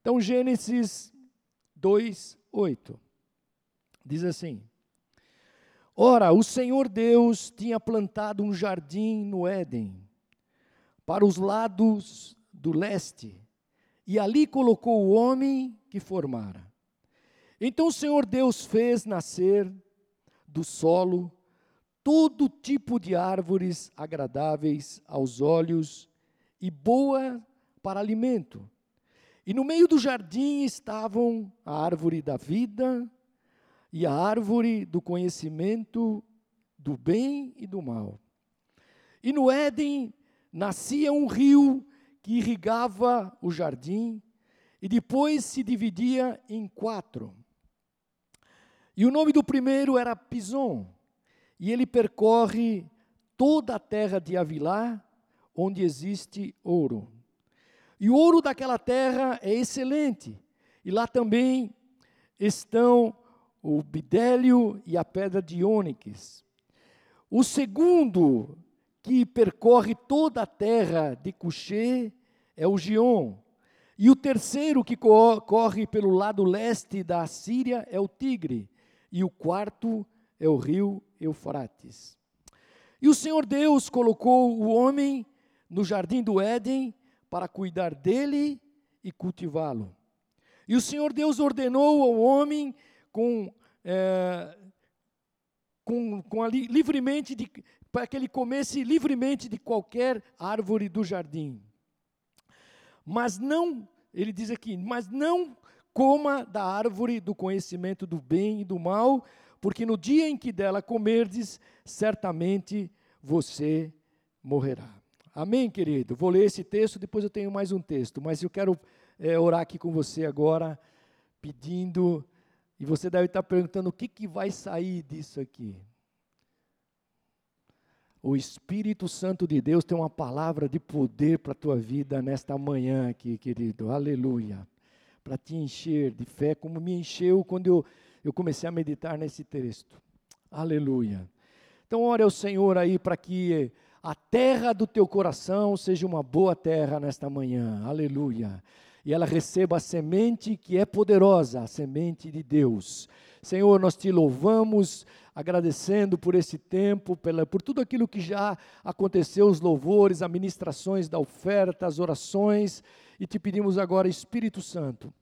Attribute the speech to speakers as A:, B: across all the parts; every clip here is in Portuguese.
A: Então, Gênesis 2, 8. Diz assim: Ora, o Senhor Deus tinha plantado um jardim no Éden, para os lados do leste, e ali colocou o homem que formara. Então o Senhor Deus fez nascer do solo todo tipo de árvores agradáveis aos olhos e boa para alimento. E no meio do jardim estavam a árvore da vida e a árvore do conhecimento do bem e do mal. E no Éden nascia um rio que irrigava o jardim e depois se dividia em quatro. E o nome do primeiro era Pison, e ele percorre toda a terra de Avilá, onde existe ouro. E o ouro daquela terra é excelente, e lá também estão o bidélio e a pedra de ônix. O segundo, que percorre toda a terra de Cuxê, é o Gion. E o terceiro, que corre pelo lado leste da Síria, é o Tigre. E o quarto é o rio Eufrates. E o Senhor Deus colocou o homem no jardim do Éden para cuidar dele e cultivá-lo. E o Senhor Deus ordenou ao homem com, é, com, com ali, livremente de, para que ele comesse livremente de qualquer árvore do jardim. Mas não, ele diz aqui, mas não coma da árvore do conhecimento do bem e do mal, porque no dia em que dela comerdes, certamente você morrerá. Amém, querido? Vou ler esse texto, depois eu tenho mais um texto, mas eu quero é, orar aqui com você agora, pedindo, e você deve estar perguntando o que, que vai sair disso aqui. O Espírito Santo de Deus tem uma palavra de poder para a tua vida nesta manhã aqui, querido. Aleluia. Para te encher de fé, como me encheu quando eu eu comecei a meditar nesse texto. Aleluia. Então, ore ao Senhor aí para que a terra do teu coração seja uma boa terra nesta manhã. Aleluia. E ela receba a semente que é poderosa, a semente de Deus. Senhor, nós te louvamos, agradecendo por esse tempo, pela, por tudo aquilo que já aconteceu, os louvores, as ministrações da oferta, as orações, e te pedimos agora, Espírito Santo,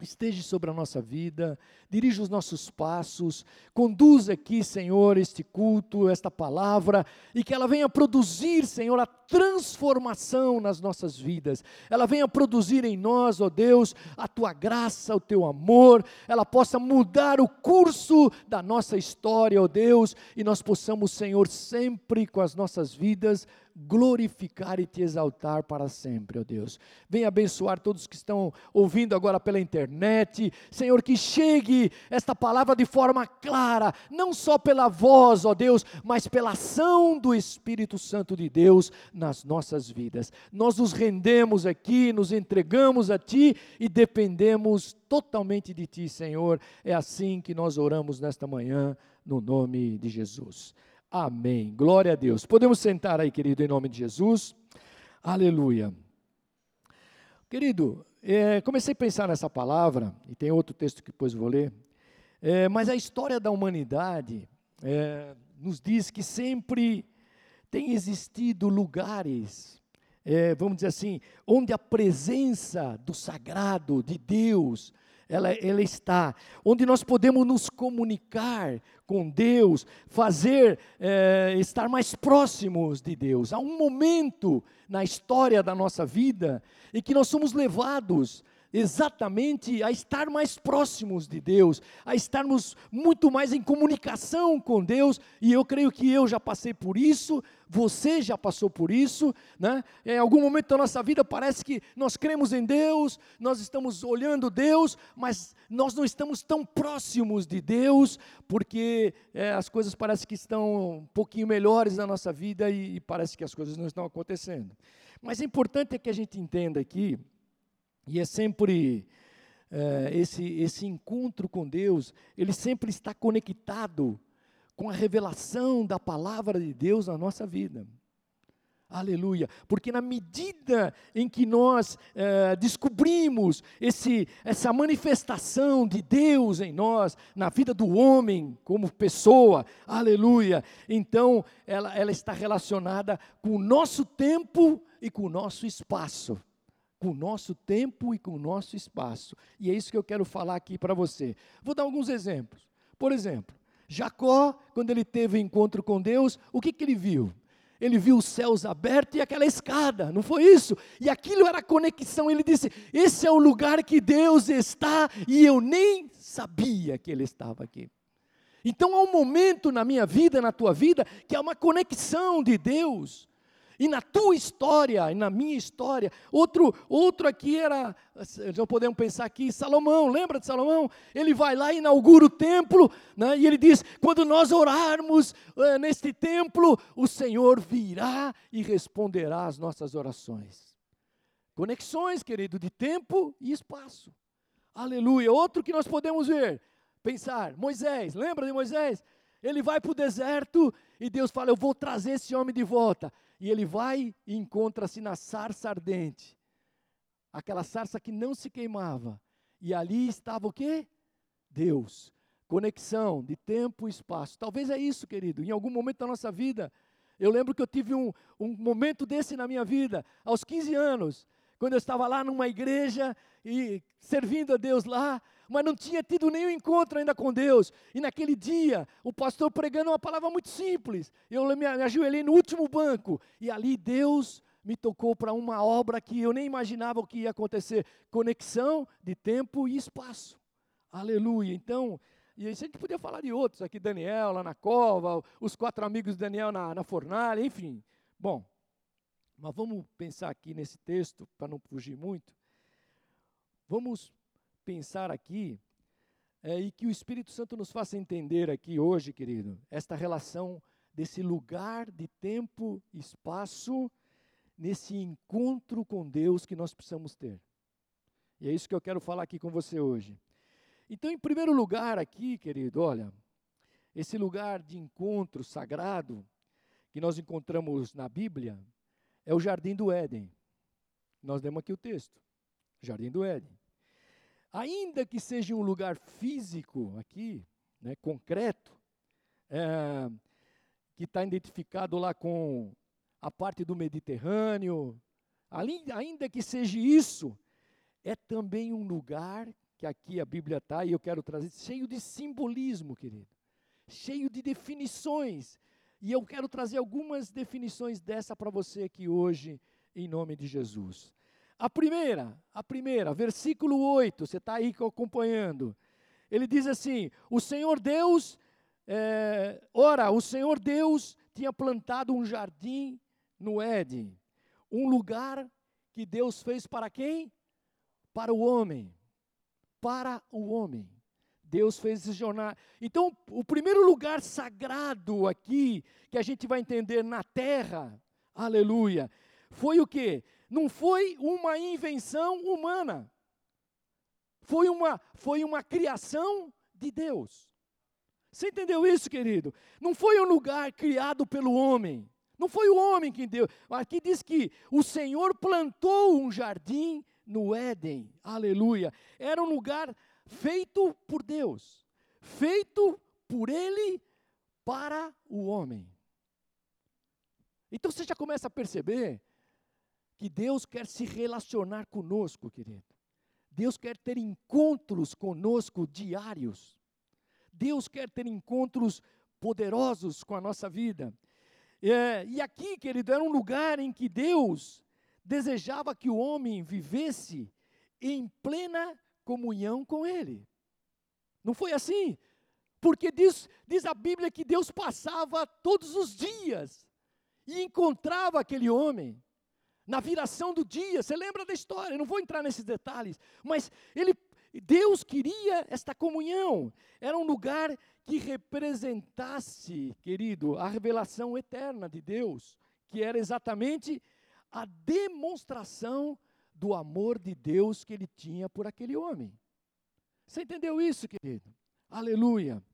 A: esteja sobre a nossa vida, dirija os nossos passos, conduza aqui, Senhor, este culto, esta palavra, e que ela venha produzir, Senhor, a transformação nas nossas vidas. Ela venha produzir em nós, ó Deus, a tua graça, o teu amor, ela possa mudar o curso da nossa história, ó Deus, e nós possamos, Senhor, sempre com as nossas vidas glorificar e te exaltar para sempre, ó Deus. Venha abençoar todos que estão ouvindo agora pela internet. Senhor, que chegue esta palavra de forma clara, não só pela voz, ó Deus, mas pela ação do Espírito Santo de Deus nas nossas vidas. Nós nos rendemos aqui, nos entregamos a Ti e dependemos totalmente de Ti, Senhor. É assim que nós oramos nesta manhã, no nome de Jesus. Amém. Glória a Deus. Podemos sentar aí, querido, em nome de Jesus. Aleluia. Querido, é, comecei a pensar nessa palavra, e tem outro texto que depois vou ler, é, mas a história da humanidade é, nos diz que sempre tem existido lugares, é, vamos dizer assim, onde a presença do sagrado, de Deus, ela, ela está, onde nós podemos nos comunicar com Deus, fazer, é, estar mais próximos de Deus. Há um momento na história da nossa vida em que nós somos levados exatamente a estar mais próximos de Deus, a estarmos muito mais em comunicação com Deus, e eu creio que eu já passei por isso, você já passou por isso, né? Em algum momento da nossa vida parece que nós cremos em Deus, nós estamos olhando Deus, mas nós não estamos tão próximos de Deus, porque é, as coisas parecem que estão um pouquinho melhores na nossa vida e, e parece que as coisas não estão acontecendo. Mas é importante que a gente entenda aqui e é sempre é, esse, esse encontro com Deus, ele sempre está conectado com a revelação da palavra de Deus na nossa vida. Aleluia. Porque na medida em que nós eh, descobrimos esse, essa manifestação de Deus em nós, na vida do homem como pessoa, aleluia, então ela, ela está relacionada com o nosso tempo e com o nosso espaço. Com o nosso tempo e com o nosso espaço. E é isso que eu quero falar aqui para você. Vou dar alguns exemplos. Por exemplo, Jacó, quando ele teve encontro com Deus, o que, que ele viu? ele viu os céus abertos e aquela escada, não foi isso? E aquilo era conexão. Ele disse: Esse é o lugar que Deus está, e eu nem sabia que Ele estava aqui. Então há um momento na minha vida, na tua vida, que há uma conexão de Deus. E na tua história, e na minha história, outro, outro aqui era, já podemos pensar aqui, Salomão, lembra de Salomão? Ele vai lá e inaugura o templo, né, e ele diz: quando nós orarmos é, neste templo, o Senhor virá e responderá às nossas orações. Conexões, querido, de tempo e espaço. Aleluia. Outro que nós podemos ver, pensar, Moisés, lembra de Moisés? Ele vai para o deserto e Deus fala: Eu vou trazer esse homem de volta. E ele vai e encontra-se na sarça ardente. Aquela sarça que não se queimava. E ali estava o quê? Deus. Conexão de tempo e espaço. Talvez é isso, querido. Em algum momento da nossa vida, eu lembro que eu tive um, um momento desse na minha vida, aos 15 anos, quando eu estava lá numa igreja e servindo a Deus lá, mas não tinha tido nenhum encontro ainda com Deus. E naquele dia, o pastor pregando uma palavra muito simples. Eu me ajoelhei no último banco e ali Deus me tocou para uma obra que eu nem imaginava o que ia acontecer. Conexão de tempo e espaço. Aleluia. Então, e a gente podia falar de outros aqui, Daniel lá na cova, os quatro amigos de Daniel na, na fornalha, enfim. Bom, mas vamos pensar aqui nesse texto, para não fugir muito. Vamos pensar aqui é, e que o Espírito Santo nos faça entender aqui hoje, querido, esta relação desse lugar de tempo e espaço, nesse encontro com Deus que nós precisamos ter. E é isso que eu quero falar aqui com você hoje. Então, em primeiro lugar, aqui, querido, olha, esse lugar de encontro sagrado que nós encontramos na Bíblia é o Jardim do Éden. Nós demos aqui o texto. Jardim do Éden ainda que seja um lugar físico aqui, né, concreto, é, que está identificado lá com a parte do Mediterrâneo, ali, ainda que seja isso, é também um lugar que aqui a Bíblia está, e eu quero trazer, cheio de simbolismo, querido, cheio de definições, e eu quero trazer algumas definições dessa para você aqui hoje, em nome de Jesus. A primeira, a primeira, versículo 8, você está aí acompanhando. Ele diz assim: O Senhor Deus, é, ora, o Senhor Deus tinha plantado um jardim no Éden, um lugar que Deus fez para quem? Para o homem. Para o homem. Deus fez esse jornal. Então, o primeiro lugar sagrado aqui, que a gente vai entender na terra, aleluia, foi o que? não foi uma invenção humana. Foi uma, foi uma criação de Deus. Você entendeu isso, querido? Não foi um lugar criado pelo homem. Não foi o homem que deu. Aqui diz que o Senhor plantou um jardim no Éden. Aleluia. Era um lugar feito por Deus. Feito por Ele para o homem. Então você já começa a perceber que Deus quer se relacionar conosco, querido. Deus quer ter encontros conosco diários. Deus quer ter encontros poderosos com a nossa vida. É, e aqui, querido, era um lugar em que Deus desejava que o homem vivesse em plena comunhão com Ele. Não foi assim? Porque diz, diz a Bíblia que Deus passava todos os dias e encontrava aquele homem na viração do dia. Você lembra da história? Eu não vou entrar nesses detalhes, mas ele, Deus queria esta comunhão. Era um lugar que representasse, querido, a revelação eterna de Deus, que era exatamente a demonstração do amor de Deus que ele tinha por aquele homem. Você entendeu isso, querido? Aleluia.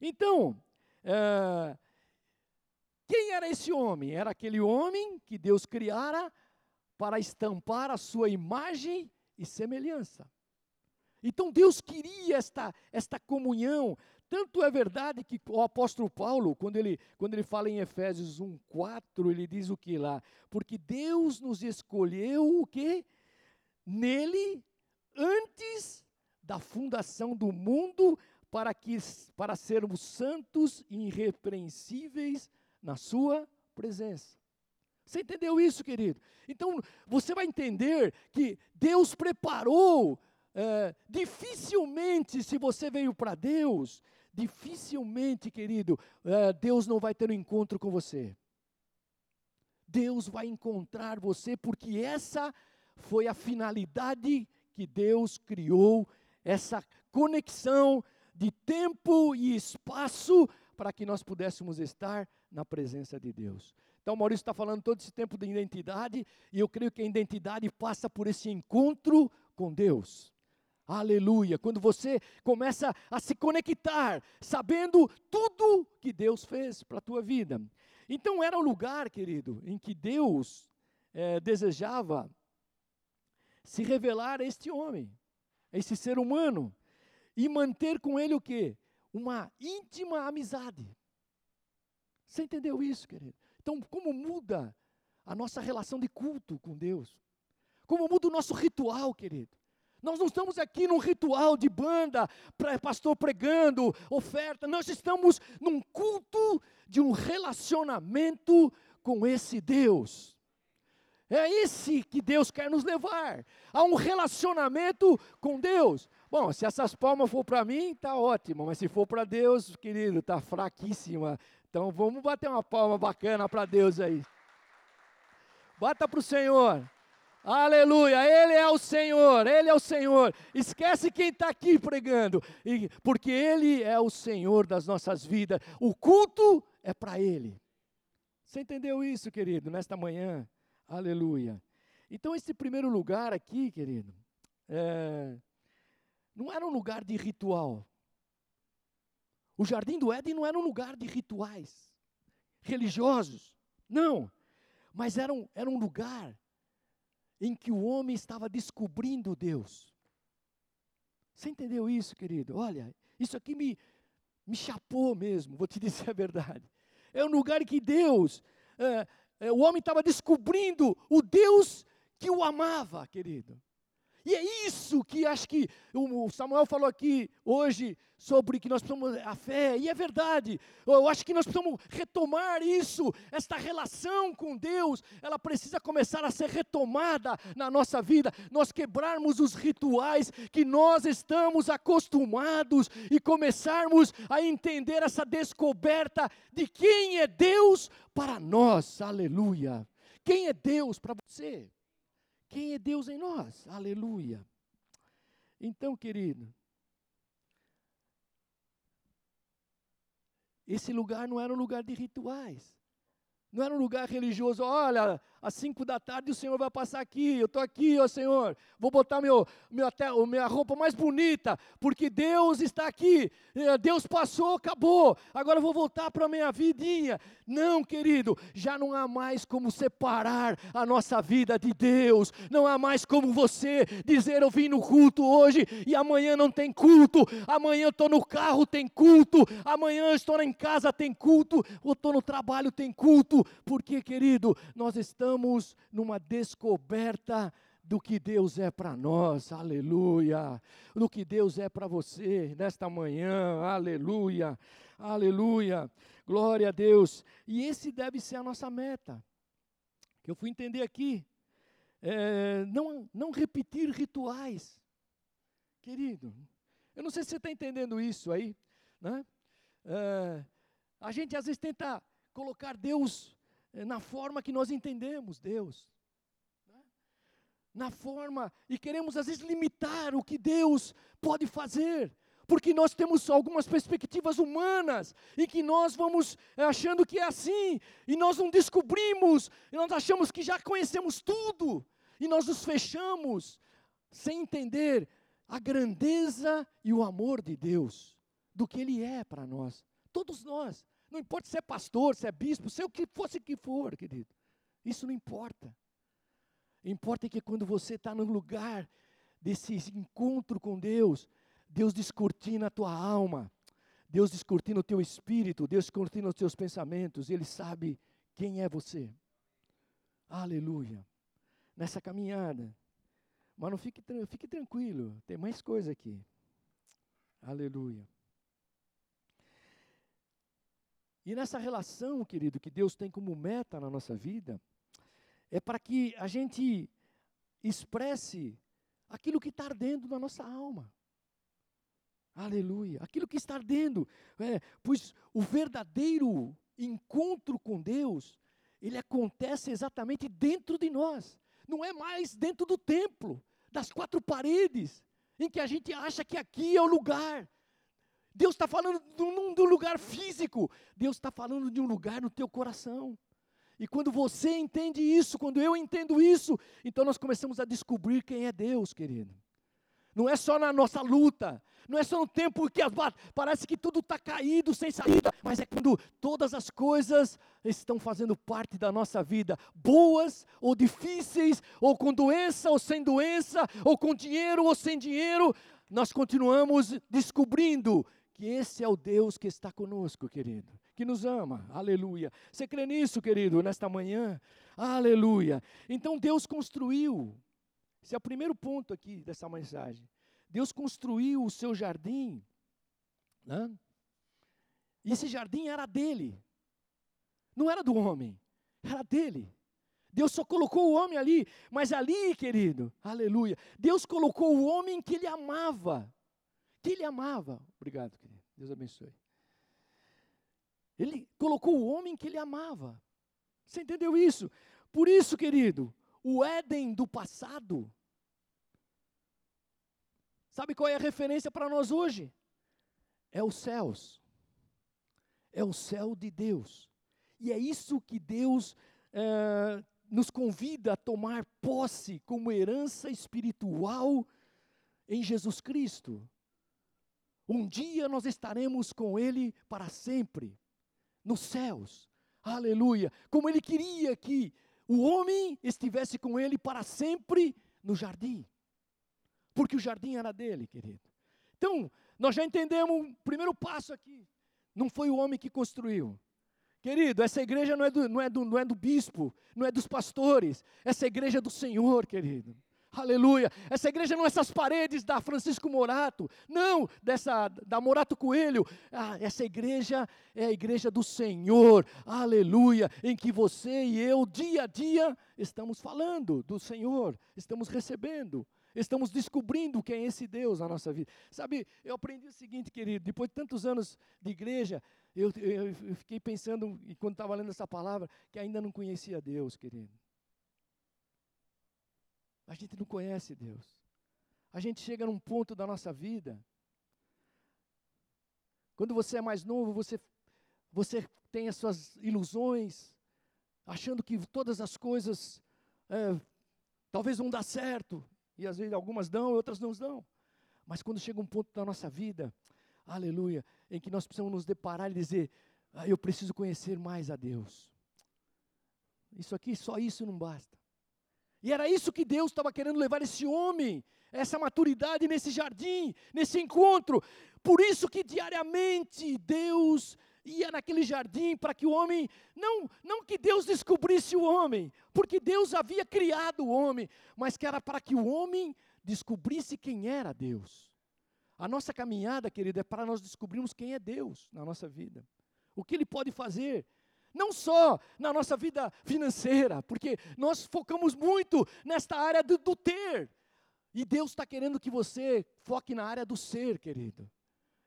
A: Então, é, quem era esse homem? Era aquele homem que Deus criara para estampar a sua imagem e semelhança. Então Deus queria esta, esta comunhão. Tanto é verdade que o apóstolo Paulo, quando ele, quando ele fala em Efésios 1,4, ele diz o que lá? Porque Deus nos escolheu o que? Nele, antes da fundação do mundo, para, que, para sermos santos e irrepreensíveis na sua presença. Você entendeu isso, querido? Então, você vai entender que Deus preparou é, dificilmente, se você veio para Deus, dificilmente, querido, é, Deus não vai ter um encontro com você. Deus vai encontrar você, porque essa foi a finalidade que Deus criou, essa conexão de tempo e espaço para que nós pudéssemos estar na presença de Deus. Então, Maurício está falando todo esse tempo de identidade, e eu creio que a identidade passa por esse encontro com Deus. Aleluia. Quando você começa a se conectar, sabendo tudo que Deus fez para a tua vida. Então era o lugar, querido, em que Deus é, desejava se revelar a este homem, a esse ser humano, e manter com ele o quê? Uma íntima amizade. Você entendeu isso, querido? Então, como muda a nossa relação de culto com Deus? Como muda o nosso ritual, querido? Nós não estamos aqui num ritual de banda, pastor pregando, oferta. Nós estamos num culto de um relacionamento com esse Deus. É esse que Deus quer nos levar, a um relacionamento com Deus. Bom, se essas palmas for para mim, tá ótimo, mas se for para Deus, querido, tá fraquíssima. Então vamos bater uma palma bacana para Deus aí. Bata para o Senhor. Aleluia, Ele é o Senhor, Ele é o Senhor. Esquece quem está aqui pregando, porque Ele é o Senhor das nossas vidas. O culto é para Ele. Você entendeu isso, querido, nesta manhã? Aleluia. Então, esse primeiro lugar aqui, querido, é, não era um lugar de ritual. O jardim do Éden não era um lugar de rituais religiosos, não, mas era um, era um lugar em que o homem estava descobrindo Deus. Você entendeu isso, querido? Olha, isso aqui me, me chapou mesmo, vou te dizer a verdade. É um lugar que Deus, é, o homem estava descobrindo o Deus que o amava, querido. E é isso que acho que o Samuel falou aqui hoje sobre que nós precisamos a fé, e é verdade. Eu acho que nós precisamos retomar isso, esta relação com Deus, ela precisa começar a ser retomada na nossa vida. Nós quebrarmos os rituais que nós estamos acostumados e começarmos a entender essa descoberta de quem é Deus para nós. Aleluia. Quem é Deus para você? Quem é Deus em nós? Aleluia. Então, querido, esse lugar não era um lugar de rituais. Não era um lugar religioso, olha, às cinco da tarde o Senhor vai passar aqui, eu estou aqui, ó Senhor, vou botar meu, meu, até, minha roupa mais bonita, porque Deus está aqui, é, Deus passou, acabou, agora eu vou voltar para a minha vidinha. Não, querido, já não há mais como separar a nossa vida de Deus, não há mais como você dizer, eu vim no culto hoje e amanhã não tem culto, amanhã eu estou no carro, tem culto, amanhã eu estou em casa, tem culto, ou estou no trabalho, tem culto, porque, querido, nós estamos numa descoberta do que Deus é para nós, aleluia, do que Deus é para você nesta manhã, aleluia, aleluia, glória a Deus, e esse deve ser a nossa meta, que eu fui entender aqui, é, não, não repetir rituais, querido, eu não sei se você está entendendo isso aí, né? É, a gente às vezes tenta colocar Deus na forma que nós entendemos Deus. Né? Na forma, e queremos às vezes limitar o que Deus pode fazer, porque nós temos algumas perspectivas humanas e que nós vamos eh, achando que é assim, e nós não descobrimos, e nós achamos que já conhecemos tudo, e nós nos fechamos sem entender a grandeza e o amor de Deus, do que Ele é para nós, todos nós. Não importa se é pastor, se é bispo, se é o que fosse que for, querido. Isso não importa. Importa que quando você está no lugar desse encontro com Deus, Deus descortina a tua alma, Deus descortina o teu espírito, Deus descortina os teus pensamentos, Ele sabe quem é você. Aleluia. Nessa caminhada. Mas não fique, fique tranquilo, tem mais coisa aqui. Aleluia. E nessa relação, querido, que Deus tem como meta na nossa vida, é para que a gente expresse aquilo que está ardendo na nossa alma. Aleluia. Aquilo que está ardendo. É, pois o verdadeiro encontro com Deus, ele acontece exatamente dentro de nós. Não é mais dentro do templo, das quatro paredes, em que a gente acha que aqui é o lugar. Deus está falando de um lugar físico, Deus está falando de um lugar no teu coração. E quando você entende isso, quando eu entendo isso, então nós começamos a descobrir quem é Deus, querido. Não é só na nossa luta, não é só no tempo que as, parece que tudo está caído, sem saída, mas é quando todas as coisas estão fazendo parte da nossa vida, boas ou difíceis, ou com doença ou sem doença, ou com dinheiro ou sem dinheiro, nós continuamos descobrindo que esse é o Deus que está conosco, querido, que nos ama, aleluia. Você crê nisso, querido, nesta manhã? Aleluia. Então Deus construiu, esse é o primeiro ponto aqui dessa mensagem. Deus construiu o seu jardim, né? e esse jardim era dele, não era do homem, era dele. Deus só colocou o homem ali, mas ali, querido, aleluia, Deus colocou o homem que ele amava que ele amava. Obrigado, querido. Deus abençoe. Ele colocou o homem que ele amava. Você entendeu isso? Por isso, querido, o Éden do passado. Sabe qual é a referência para nós hoje? É os céus. É o céu de Deus. E é isso que Deus é, nos convida a tomar posse como herança espiritual em Jesus Cristo. Um dia nós estaremos com Ele para sempre, nos céus. Aleluia. Como Ele queria que o homem estivesse com Ele para sempre no jardim. Porque o jardim era dele, querido. Então, nós já entendemos o primeiro passo aqui. Não foi o homem que construiu. Querido, essa igreja não é, do, não, é do, não é do bispo, não é dos pastores. Essa igreja é do Senhor, querido. Aleluia. Essa igreja não é essas paredes da Francisco Morato, não, dessa da Morato Coelho. Ah, essa igreja é a igreja do Senhor. Aleluia, em que você e eu dia a dia estamos falando do Senhor, estamos recebendo, estamos descobrindo quem é esse Deus na nossa vida. Sabe, eu aprendi o seguinte, querido, depois de tantos anos de igreja, eu, eu, eu fiquei pensando, quando estava lendo essa palavra, que ainda não conhecia Deus, querido. A gente não conhece Deus. A gente chega num ponto da nossa vida. Quando você é mais novo, você, você tem as suas ilusões, achando que todas as coisas é, talvez vão dar certo. E às vezes algumas dão, outras não dão. Mas quando chega um ponto da nossa vida, aleluia, em que nós precisamos nos deparar e dizer: ah, eu preciso conhecer mais a Deus. Isso aqui, só isso não basta. E era isso que Deus estava querendo levar esse homem, essa maturidade nesse jardim, nesse encontro. Por isso que diariamente Deus ia naquele jardim para que o homem, não, não que Deus descobrisse o homem, porque Deus havia criado o homem, mas que era para que o homem descobrisse quem era Deus. A nossa caminhada, querido, é para nós descobrirmos quem é Deus na nossa vida. O que Ele pode fazer, não só na nossa vida financeira, porque nós focamos muito nesta área do, do ter. E Deus está querendo que você foque na área do ser, querido.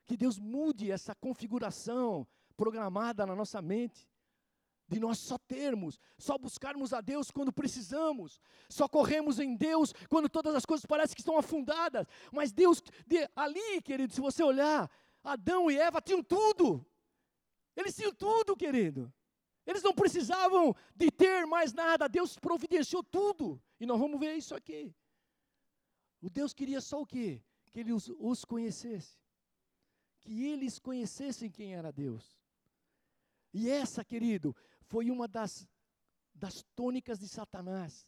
A: Que Deus mude essa configuração programada na nossa mente. De nós só termos, só buscarmos a Deus quando precisamos, só corremos em Deus quando todas as coisas parecem que estão afundadas. Mas Deus, de, ali, querido, se você olhar, Adão e Eva tinham tudo. Eles tinham tudo, querido. Eles não precisavam de ter mais nada, Deus providenciou tudo. E nós vamos ver isso aqui. O Deus queria só o quê? Que ele os, os conhecesse. Que eles conhecessem quem era Deus. E essa, querido, foi uma das, das tônicas de Satanás.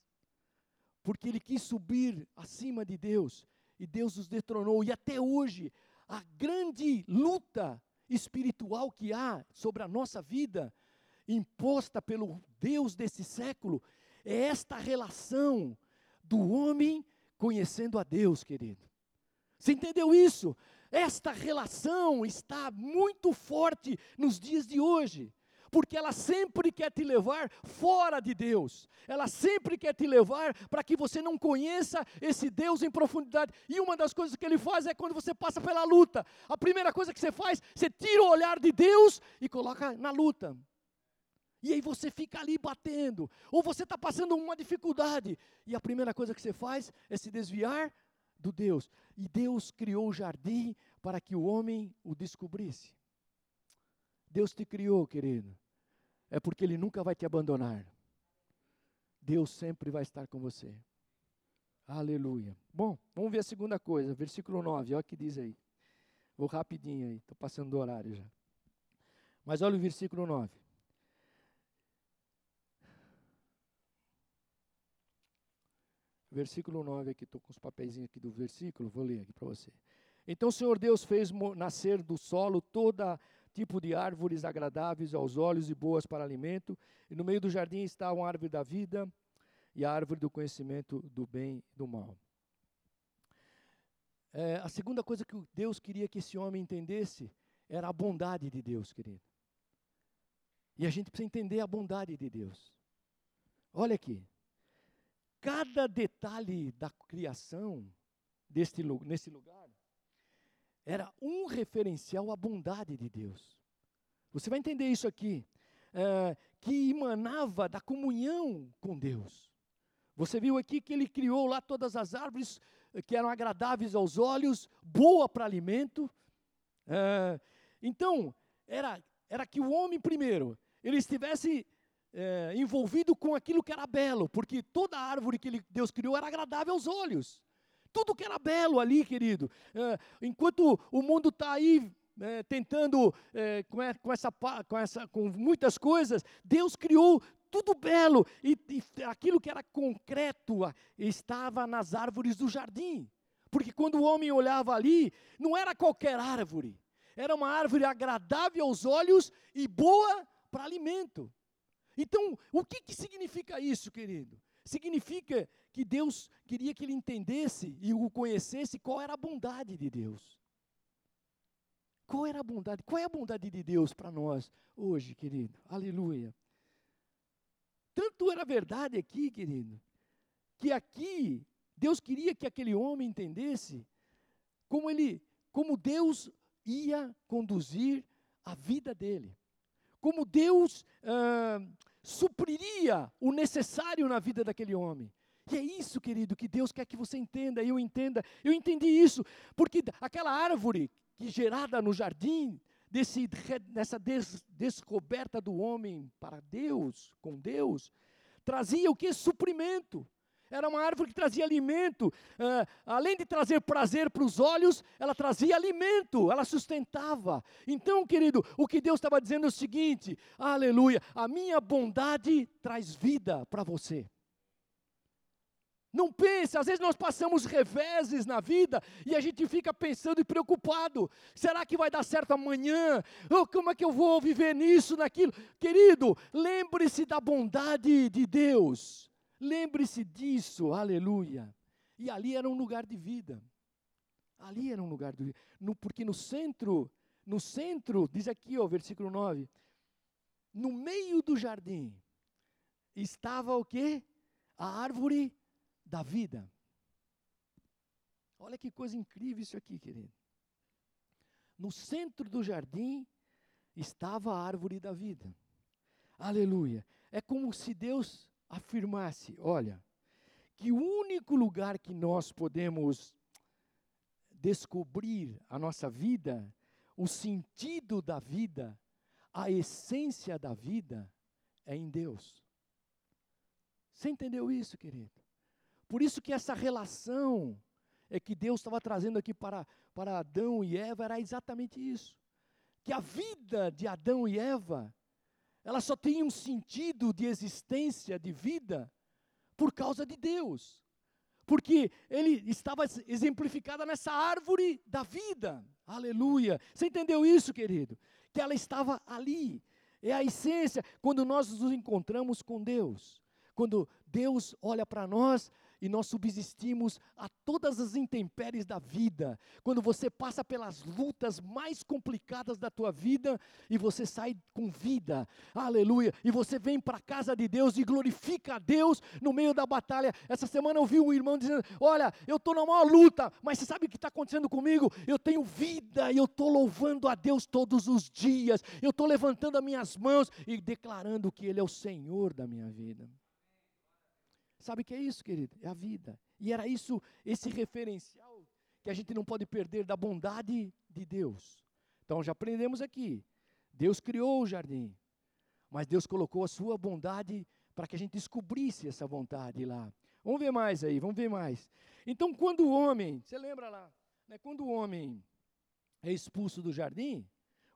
A: Porque ele quis subir acima de Deus e Deus os detronou. E até hoje, a grande luta espiritual que há sobre a nossa vida, imposta pelo Deus desse século, é esta relação do homem conhecendo a Deus, querido. Você entendeu isso? Esta relação está muito forte nos dias de hoje porque ela sempre quer te levar fora de Deus. Ela sempre quer te levar para que você não conheça esse Deus em profundidade. E uma das coisas que ele faz é quando você passa pela luta. A primeira coisa que você faz, você tira o olhar de Deus e coloca na luta. E aí você fica ali batendo. Ou você está passando uma dificuldade. E a primeira coisa que você faz é se desviar do Deus. E Deus criou o jardim para que o homem o descobrisse. Deus te criou, querido, é porque Ele nunca vai te abandonar. Deus sempre vai estar com você. Aleluia. Bom, vamos ver a segunda coisa, versículo 9, olha o que diz aí. Vou rapidinho aí, estou passando do horário já. Mas olha o versículo 9. Versículo 9 aqui, estou com os papéis aqui do versículo, vou ler aqui para você. Então o Senhor Deus fez nascer do solo toda tipo de árvores agradáveis aos olhos e boas para alimento, e no meio do jardim está a árvore da vida e a árvore do conhecimento do bem e do mal. É, a segunda coisa que Deus queria que esse homem entendesse era a bondade de Deus, querido. E a gente precisa entender a bondade de Deus. Olha aqui. Cada detalhe da criação deste, nesse lugar era um referencial à bondade de Deus. Você vai entender isso aqui, é, que emanava da comunhão com Deus. Você viu aqui que ele criou lá todas as árvores eh, que eram agradáveis aos olhos, boa para alimento. É, então, era, era que o homem, primeiro, ele estivesse é, envolvido com aquilo que era belo, porque toda árvore que Deus criou era agradável aos olhos tudo que era belo ali, querido. É, enquanto o mundo está aí é, tentando é, com, com, essa, com, essa, com muitas coisas, Deus criou tudo belo e, e aquilo que era concreto estava nas árvores do jardim. Porque quando o homem olhava ali, não era qualquer árvore, era uma árvore agradável aos olhos e boa para alimento. Então, o que, que significa isso, querido? Significa que Deus queria que ele entendesse e o conhecesse qual era a bondade de Deus. Qual era a bondade? Qual é a bondade de Deus para nós hoje, querido? Aleluia. Tanto era verdade aqui, querido, que aqui Deus queria que aquele homem entendesse como ele, como Deus ia conduzir a vida dele, como Deus ah, supriria o necessário na vida daquele homem. E é isso, querido, que Deus quer que você entenda, eu entenda. Eu entendi isso, porque aquela árvore que gerada no jardim, desse, dessa des, descoberta do homem para Deus, com Deus, trazia o que? Suprimento. Era uma árvore que trazia alimento. Além de trazer prazer para os olhos, ela trazia alimento, ela sustentava. Então, querido, o que Deus estava dizendo é o seguinte: aleluia, a minha bondade traz vida para você. Não pense, às vezes nós passamos reveses na vida e a gente fica pensando e preocupado. Será que vai dar certo amanhã? Oh, como é que eu vou viver nisso, naquilo? Querido, lembre-se da bondade de Deus. Lembre-se disso, aleluia. E ali era um lugar de vida. Ali era um lugar de vida. No, porque no centro, no centro, diz aqui, ó, versículo 9, no meio do jardim estava o quê? A árvore da vida. Olha que coisa incrível isso aqui, querido. No centro do jardim estava a árvore da vida. Aleluia. É como se Deus afirmasse: olha, que o único lugar que nós podemos descobrir a nossa vida, o sentido da vida, a essência da vida, é em Deus. Você entendeu isso, querido? Por isso que essa relação é que Deus estava trazendo aqui para, para Adão e Eva era exatamente isso. Que a vida de Adão e Eva ela só tem um sentido de existência, de vida, por causa de Deus. Porque ele estava exemplificada nessa árvore da vida. Aleluia. Você entendeu isso, querido? Que ela estava ali. É a essência quando nós nos encontramos com Deus. Quando Deus olha para nós e nós subsistimos a todas as intempéries da vida. Quando você passa pelas lutas mais complicadas da tua vida e você sai com vida. Aleluia. E você vem para a casa de Deus e glorifica a Deus no meio da batalha. Essa semana eu vi um irmão dizendo: "Olha, eu estou na maior luta, mas você sabe o que está acontecendo comigo? Eu tenho vida e eu estou louvando a Deus todos os dias. Eu estou levantando as minhas mãos e declarando que Ele é o Senhor da minha vida." Sabe o que é isso, querido? É a vida. E era isso, esse referencial que a gente não pode perder da bondade de Deus. Então já aprendemos aqui. Deus criou o jardim, mas Deus colocou a sua bondade para que a gente descobrisse essa vontade lá. Vamos ver mais aí, vamos ver mais. Então, quando o homem, você lembra lá, né, quando o homem é expulso do jardim,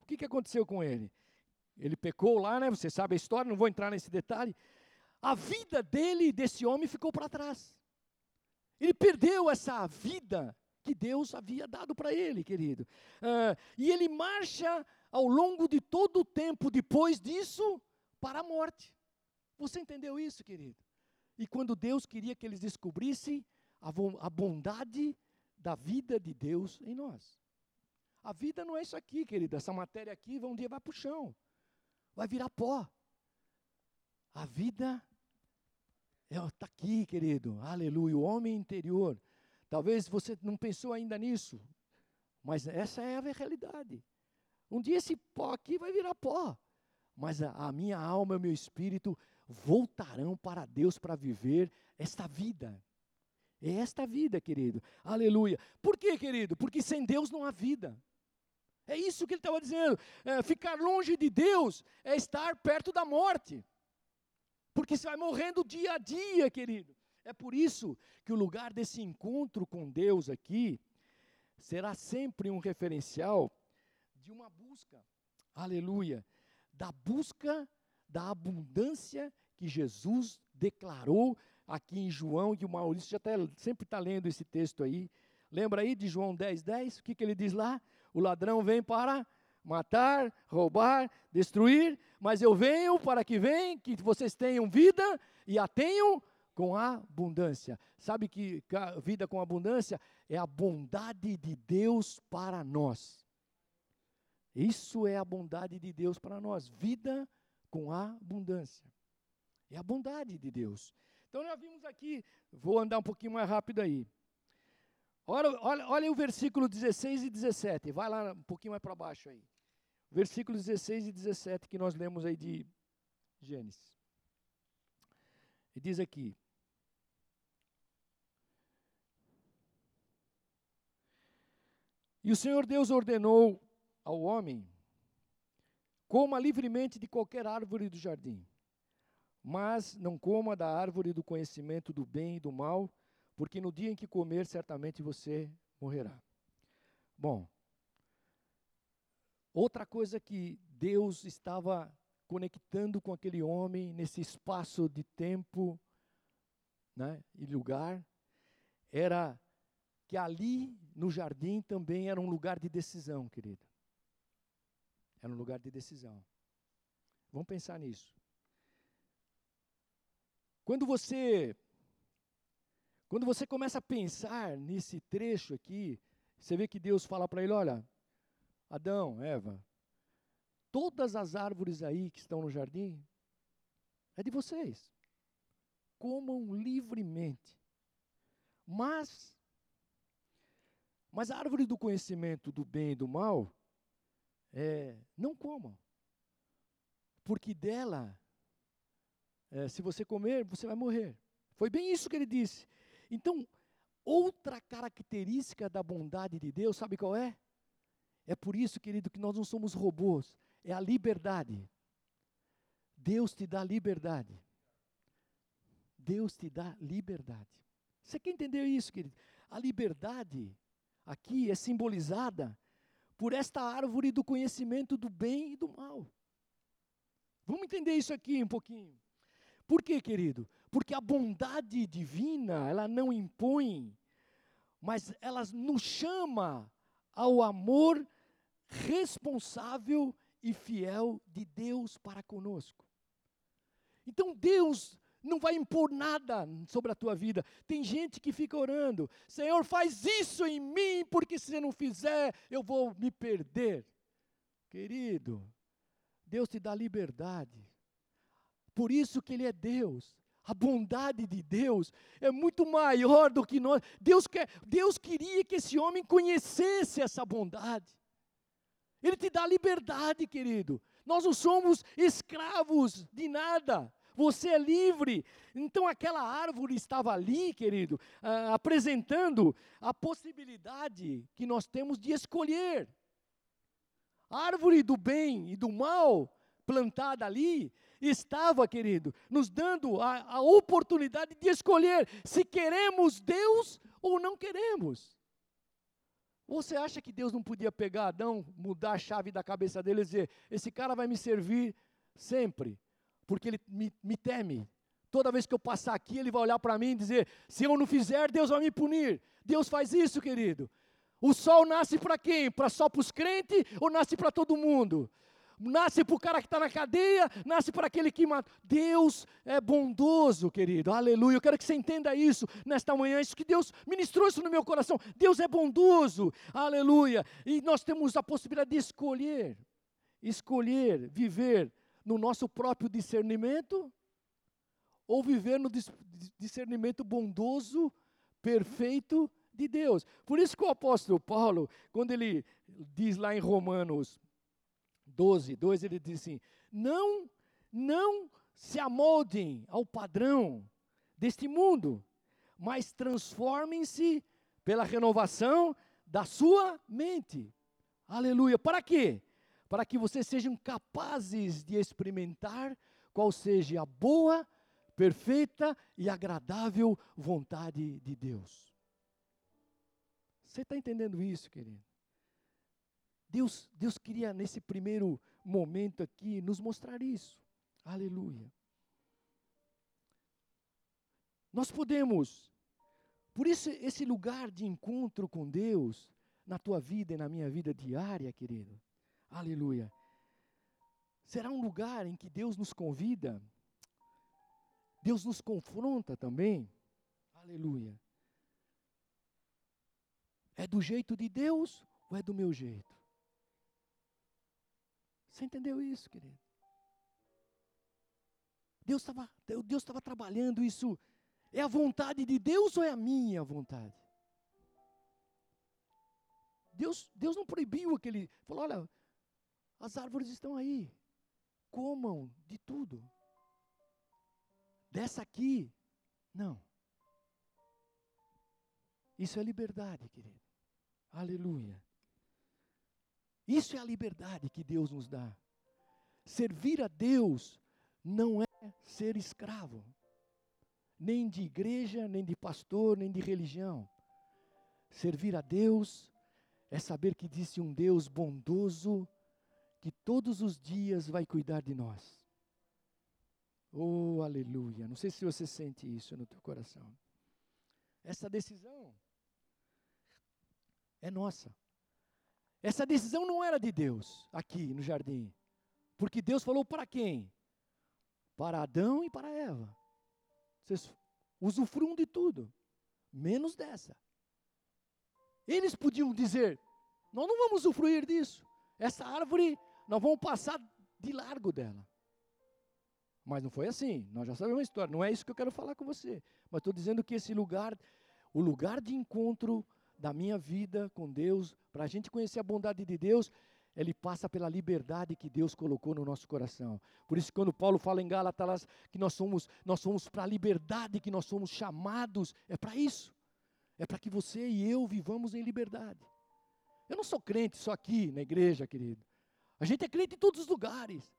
A: o que, que aconteceu com ele? Ele pecou lá, né? Você sabe a história, não vou entrar nesse detalhe, a vida dele, desse homem, ficou para trás. Ele perdeu essa vida que Deus havia dado para ele, querido. Uh, e ele marcha ao longo de todo o tempo depois disso para a morte. Você entendeu isso, querido? E quando Deus queria que eles descobrissem a, a bondade da vida de Deus em nós. A vida não é isso aqui, querido. Essa matéria aqui um dia vai para o chão, vai virar pó. A vida Está é, aqui, querido. Aleluia. O homem interior. Talvez você não pensou ainda nisso, mas essa é a realidade. Um dia esse pó aqui vai virar pó, mas a, minha alma e o meu espírito voltarão para Deus para viver esta vida. É esta vida, querido. Aleluia. Por quê, querido? Porque sem Deus não há vida. É isso que ele estava dizendo. É, ficar longe de Deus é estar perto da morte. Porque você vai morrendo dia a dia, querido. É por isso que o lugar desse encontro com Deus aqui será sempre um referencial de uma busca, aleluia, da busca da abundância que Jesus declarou aqui em João, que o Maurício já tá, sempre está lendo esse texto aí. Lembra aí de João 10, 10? O que, que ele diz lá? O ladrão vem para matar, roubar, destruir, mas eu venho para que venham, que vocês tenham vida e a tenham com abundância. Sabe que vida com abundância é a bondade de Deus para nós. Isso é a bondade de Deus para nós, vida com abundância. É a bondade de Deus. Então nós vimos aqui, vou andar um pouquinho mais rápido aí. Olha, olha, olha o versículo 16 e 17. Vai lá um pouquinho mais para baixo aí. Versículos 16 e 17 que nós lemos aí de Gênesis. E diz aqui: E o Senhor Deus ordenou ao homem: coma livremente de qualquer árvore do jardim, mas não coma da árvore do conhecimento do bem e do mal, porque no dia em que comer, certamente você morrerá. Bom, outra coisa que Deus estava conectando com aquele homem nesse espaço de tempo né, e lugar, era que ali no jardim também era um lugar de decisão, querido. Era um lugar de decisão. Vamos pensar nisso. Quando você quando você começa a pensar nesse trecho aqui, você vê que Deus fala para ele: olha, Adão, Eva, todas as árvores aí que estão no jardim é de vocês. Comam livremente. Mas, mas a árvore do conhecimento do bem e do mal, é, não comam. Porque dela, é, se você comer, você vai morrer. Foi bem isso que ele disse. Então, outra característica da bondade de Deus, sabe qual é? É por isso, querido, que nós não somos robôs, é a liberdade. Deus te dá liberdade. Deus te dá liberdade. Você quer entender isso, querido? A liberdade aqui é simbolizada por esta árvore do conhecimento do bem e do mal. Vamos entender isso aqui um pouquinho. Por quê, querido? Porque a bondade divina, ela não impõe, mas ela nos chama ao amor responsável e fiel de Deus para conosco. Então Deus não vai impor nada sobre a tua vida. Tem gente que fica orando: Senhor, faz isso em mim, porque se você não fizer, eu vou me perder. Querido, Deus te dá liberdade. Por isso que Ele é Deus. A bondade de Deus é muito maior do que nós. Deus, quer, Deus queria que esse homem conhecesse essa bondade. Ele te dá liberdade, querido. Nós não somos escravos de nada. Você é livre. Então aquela árvore estava ali, querido, ah, apresentando a possibilidade que nós temos de escolher. A árvore do bem e do mal plantada ali estava, querido, nos dando a, a oportunidade de escolher se queremos Deus ou não queremos. Você acha que Deus não podia pegar Adão, mudar a chave da cabeça dele e dizer: esse cara vai me servir sempre, porque ele me, me teme. Toda vez que eu passar aqui, ele vai olhar para mim e dizer: se eu não fizer, Deus vai me punir. Deus faz isso, querido. O sol nasce para quem? Para só para os crentes ou nasce para todo mundo? Nasce para o cara que está na cadeia, nasce para aquele que mata. Deus é bondoso, querido, aleluia. Eu quero que você entenda isso nesta manhã, isso que Deus ministrou isso no meu coração. Deus é bondoso, aleluia. E nós temos a possibilidade de escolher, escolher viver no nosso próprio discernimento ou viver no discernimento bondoso, perfeito de Deus. Por isso que o apóstolo Paulo, quando ele diz lá em Romanos 12, 2, ele diz assim: não, não se amoldem ao padrão deste mundo, mas transformem-se pela renovação da sua mente. Aleluia. Para quê? Para que vocês sejam capazes de experimentar qual seja a boa, perfeita e agradável vontade de Deus. Você está entendendo isso, querido? Deus, Deus queria, nesse primeiro momento aqui, nos mostrar isso. Aleluia. Nós podemos, por isso, esse lugar de encontro com Deus, na tua vida e na minha vida diária, querido, aleluia, será um lugar em que Deus nos convida, Deus nos confronta também, aleluia. É do jeito de Deus ou é do meu jeito? Você entendeu isso, querido? Deus estava Deus trabalhando isso. É a vontade de Deus ou é a minha vontade? Deus, Deus não proibiu aquele. Falou: olha, as árvores estão aí. Comam de tudo. Dessa aqui, não. Isso é liberdade, querido. Aleluia. Isso é a liberdade que Deus nos dá. Servir a Deus não é ser escravo, nem de igreja, nem de pastor, nem de religião. Servir a Deus é saber que existe um Deus bondoso que todos os dias vai cuidar de nós. Oh, aleluia. Não sei se você sente isso no teu coração. Essa decisão é nossa. Essa decisão não era de Deus aqui no jardim. Porque Deus falou para quem? Para Adão e para Eva. Vocês usufruam de tudo, menos dessa. Eles podiam dizer: Nós não vamos usufruir disso. Essa árvore, nós vamos passar de largo dela. Mas não foi assim. Nós já sabemos a história. Não é isso que eu quero falar com você. Mas estou dizendo que esse lugar, o lugar de encontro da minha vida com Deus, para a gente conhecer a bondade de Deus, ele passa pela liberdade que Deus colocou no nosso coração. Por isso, quando Paulo fala em Gálatas que nós somos, nós somos para a liberdade que nós somos chamados, é para isso. É para que você e eu vivamos em liberdade. Eu não sou crente só aqui na igreja, querido. A gente é crente em todos os lugares.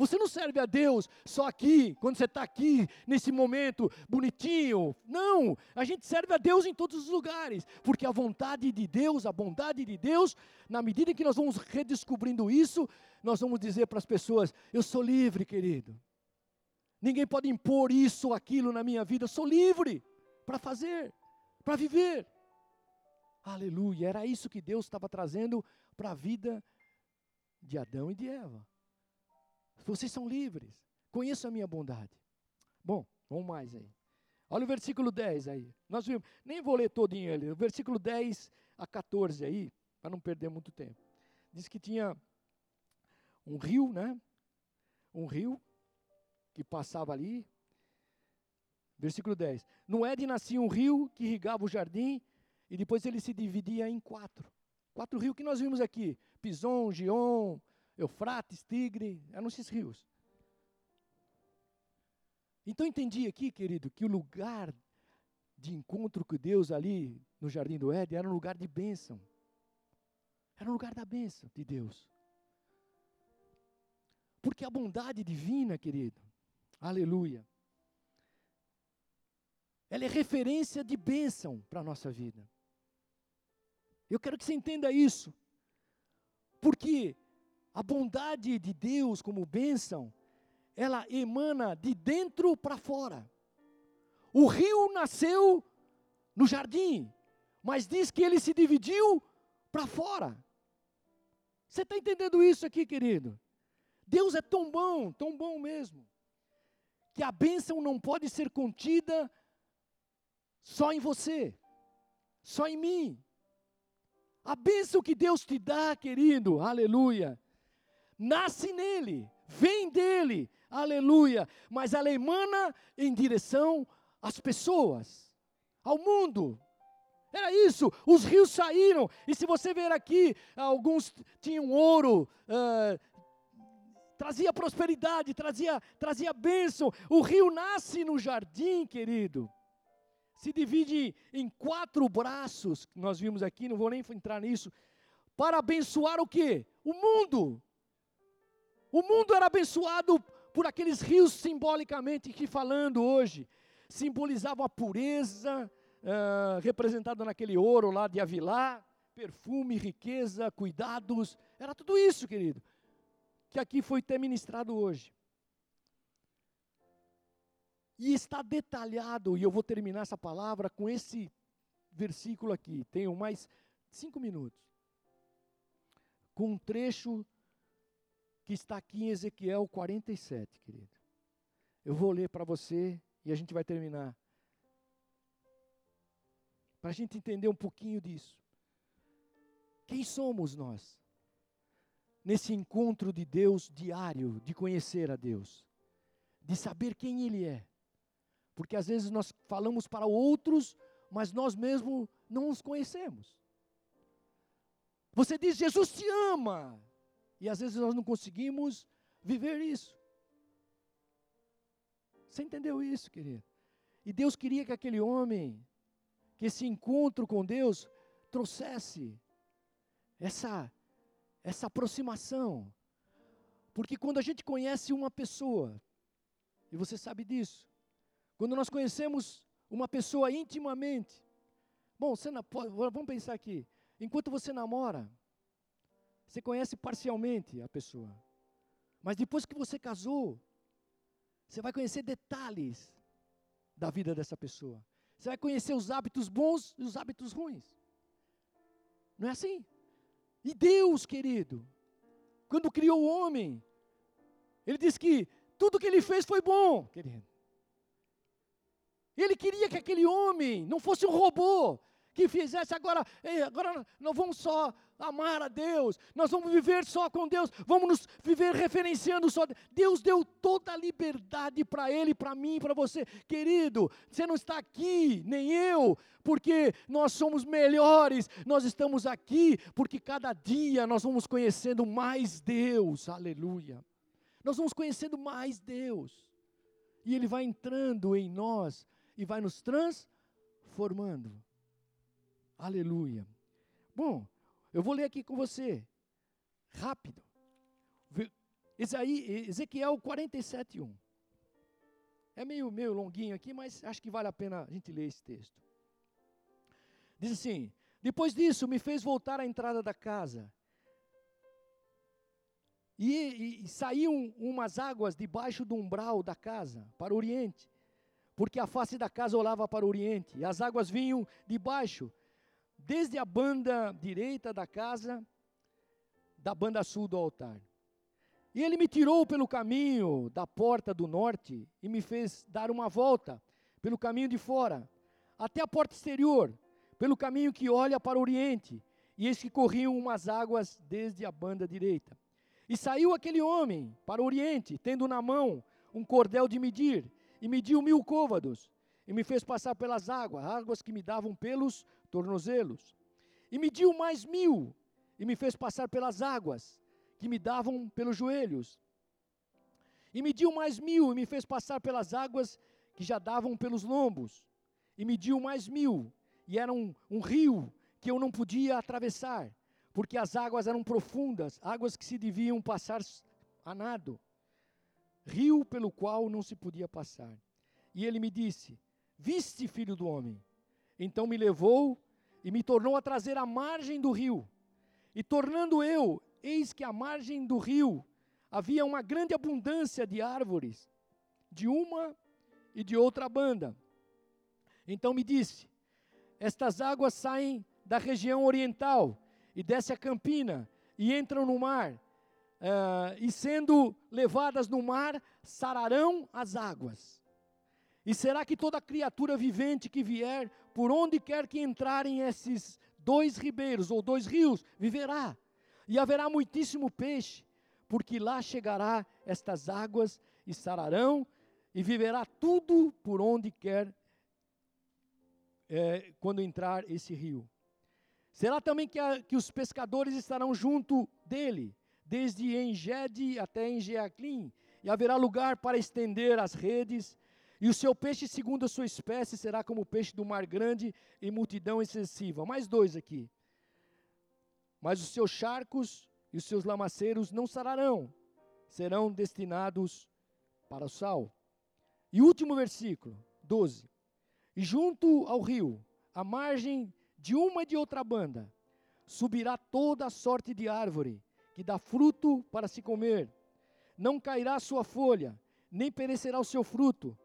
A: Você não serve a Deus só aqui, quando você está aqui, nesse momento bonitinho. Não, a gente serve a Deus em todos os lugares, porque a vontade de Deus, a bondade de Deus, na medida que nós vamos redescobrindo isso, nós vamos dizer para as pessoas: eu sou livre, querido. Ninguém pode impor isso ou aquilo na minha vida, eu sou livre para fazer, para viver. Aleluia, era isso que Deus estava trazendo para a vida de Adão e de Eva. Vocês são livres. Conheçam a minha bondade. Bom, vamos mais aí. Olha o versículo 10 aí. Nós vimos, nem vou ler todinho ali. O versículo 10 a 14 aí, para não perder muito tempo. Diz que tinha um rio, né? Um rio que passava ali. Versículo 10. No Éden nascia um rio que irrigava o jardim e depois ele se dividia em quatro. Quatro rios que nós vimos aqui: Pison, Gion, Eufrates, Tigre, eram esses rios. Então entendi aqui, querido, que o lugar de encontro com Deus ali no Jardim do Éden era um lugar de bênção. Era um lugar da bênção de Deus. Porque a bondade divina, querido, aleluia, ela é referência de bênção para a nossa vida. Eu quero que você entenda isso. Porque a bondade de Deus como bênção, ela emana de dentro para fora. O rio nasceu no jardim, mas diz que ele se dividiu para fora. Você está entendendo isso aqui, querido? Deus é tão bom, tão bom mesmo, que a bênção não pode ser contida só em você, só em mim. A bênção que Deus te dá, querido, aleluia, nasce nele, vem dele, aleluia, mas ela emana em direção às pessoas, ao mundo. Era isso, os rios saíram, e se você ver aqui, alguns tinham ouro, uh, trazia prosperidade, trazia, trazia bênção. O rio nasce no jardim, querido. Se divide em quatro braços, que nós vimos aqui, não vou nem entrar nisso, para abençoar o quê? O mundo. O mundo era abençoado por aqueles rios simbolicamente que falando hoje, simbolizavam a pureza, uh, representada naquele ouro lá de Avilá, perfume, riqueza, cuidados, era tudo isso, querido, que aqui foi ter ministrado hoje. E está detalhado, e eu vou terminar essa palavra com esse versículo aqui, tenho mais cinco minutos, com um trecho que está aqui em Ezequiel 47, querido. Eu vou ler para você e a gente vai terminar. Para a gente entender um pouquinho disso. Quem somos nós? Nesse encontro de Deus diário, de conhecer a Deus, de saber quem Ele é. Porque às vezes nós falamos para outros, mas nós mesmos não os conhecemos. Você diz, Jesus te ama. E às vezes nós não conseguimos viver isso. Você entendeu isso, querido? E Deus queria que aquele homem, que esse encontro com Deus, trouxesse essa, essa aproximação. Porque quando a gente conhece uma pessoa, e você sabe disso, quando nós conhecemos uma pessoa intimamente, bom, você, vamos pensar aqui, enquanto você namora, você conhece parcialmente a pessoa. Mas depois que você casou, você vai conhecer detalhes da vida dessa pessoa. Você vai conhecer os hábitos bons e os hábitos ruins. Não é assim? E Deus, querido, quando criou o homem, ele disse que tudo que ele fez foi bom, querido. Ele queria que aquele homem não fosse um robô, que fizesse agora, agora não vamos só amar a Deus, nós vamos viver só com Deus, vamos nos viver referenciando só. Deus deu toda a liberdade para Ele, para mim, para você. Querido, você não está aqui, nem eu, porque nós somos melhores, nós estamos aqui porque cada dia nós vamos conhecendo mais Deus, aleluia. Nós vamos conhecendo mais Deus, e Ele vai entrando em nós e vai nos transformando. Aleluia. Bom, eu vou ler aqui com você, rápido. Ezequiel 47, 1. É meio, meio longuinho aqui, mas acho que vale a pena a gente ler esse texto. Diz assim: Depois disso, me fez voltar à entrada da casa. E, e, e saíam umas águas debaixo do umbral da casa, para o oriente, porque a face da casa olhava para o oriente, e as águas vinham de baixo, desde a banda direita da casa, da banda sul do altar. E ele me tirou pelo caminho da porta do norte e me fez dar uma volta pelo caminho de fora, até a porta exterior, pelo caminho que olha para o oriente. E eis que corriam umas águas desde a banda direita. E saiu aquele homem para o oriente, tendo na mão um cordel de medir, e mediu mil côvados, e me fez passar pelas águas, águas que me davam pelos tornozelos. E mediu mais mil, e me fez passar pelas águas, que me davam pelos joelhos. E mediu mais mil e me fez passar pelas águas que já davam pelos lombos. E mediu mais mil, e era um, um rio que eu não podia atravessar, porque as águas eram profundas, águas que se deviam passar a nado. Rio pelo qual não se podia passar. E ele me disse: Viste, filho do homem? Então me levou e me tornou a trazer à margem do rio. E tornando eu eis que à margem do rio havia uma grande abundância de árvores, de uma e de outra banda. Então me disse: Estas águas saem da região oriental e desce a campina e entram no mar, uh, e sendo levadas no mar, sararão as águas. E será que toda criatura vivente que vier, por onde quer que entrarem esses dois ribeiros ou dois rios, viverá? e haverá muitíssimo peixe, porque lá chegará estas águas e sararão, e viverá tudo por onde quer é, quando entrar esse rio. Será também que, a, que os pescadores estarão junto dele, desde Engede até Engeaclim, e haverá lugar para estender as redes, e o seu peixe, segundo a sua espécie, será como o peixe do mar grande e multidão excessiva. Mais dois aqui. Mas os seus charcos e os seus lamaceiros não sararão, serão destinados para o sal. E último versículo, 12. E junto ao rio, à margem de uma e de outra banda, subirá toda a sorte de árvore, que dá fruto para se comer. Não cairá sua folha, nem perecerá o seu fruto.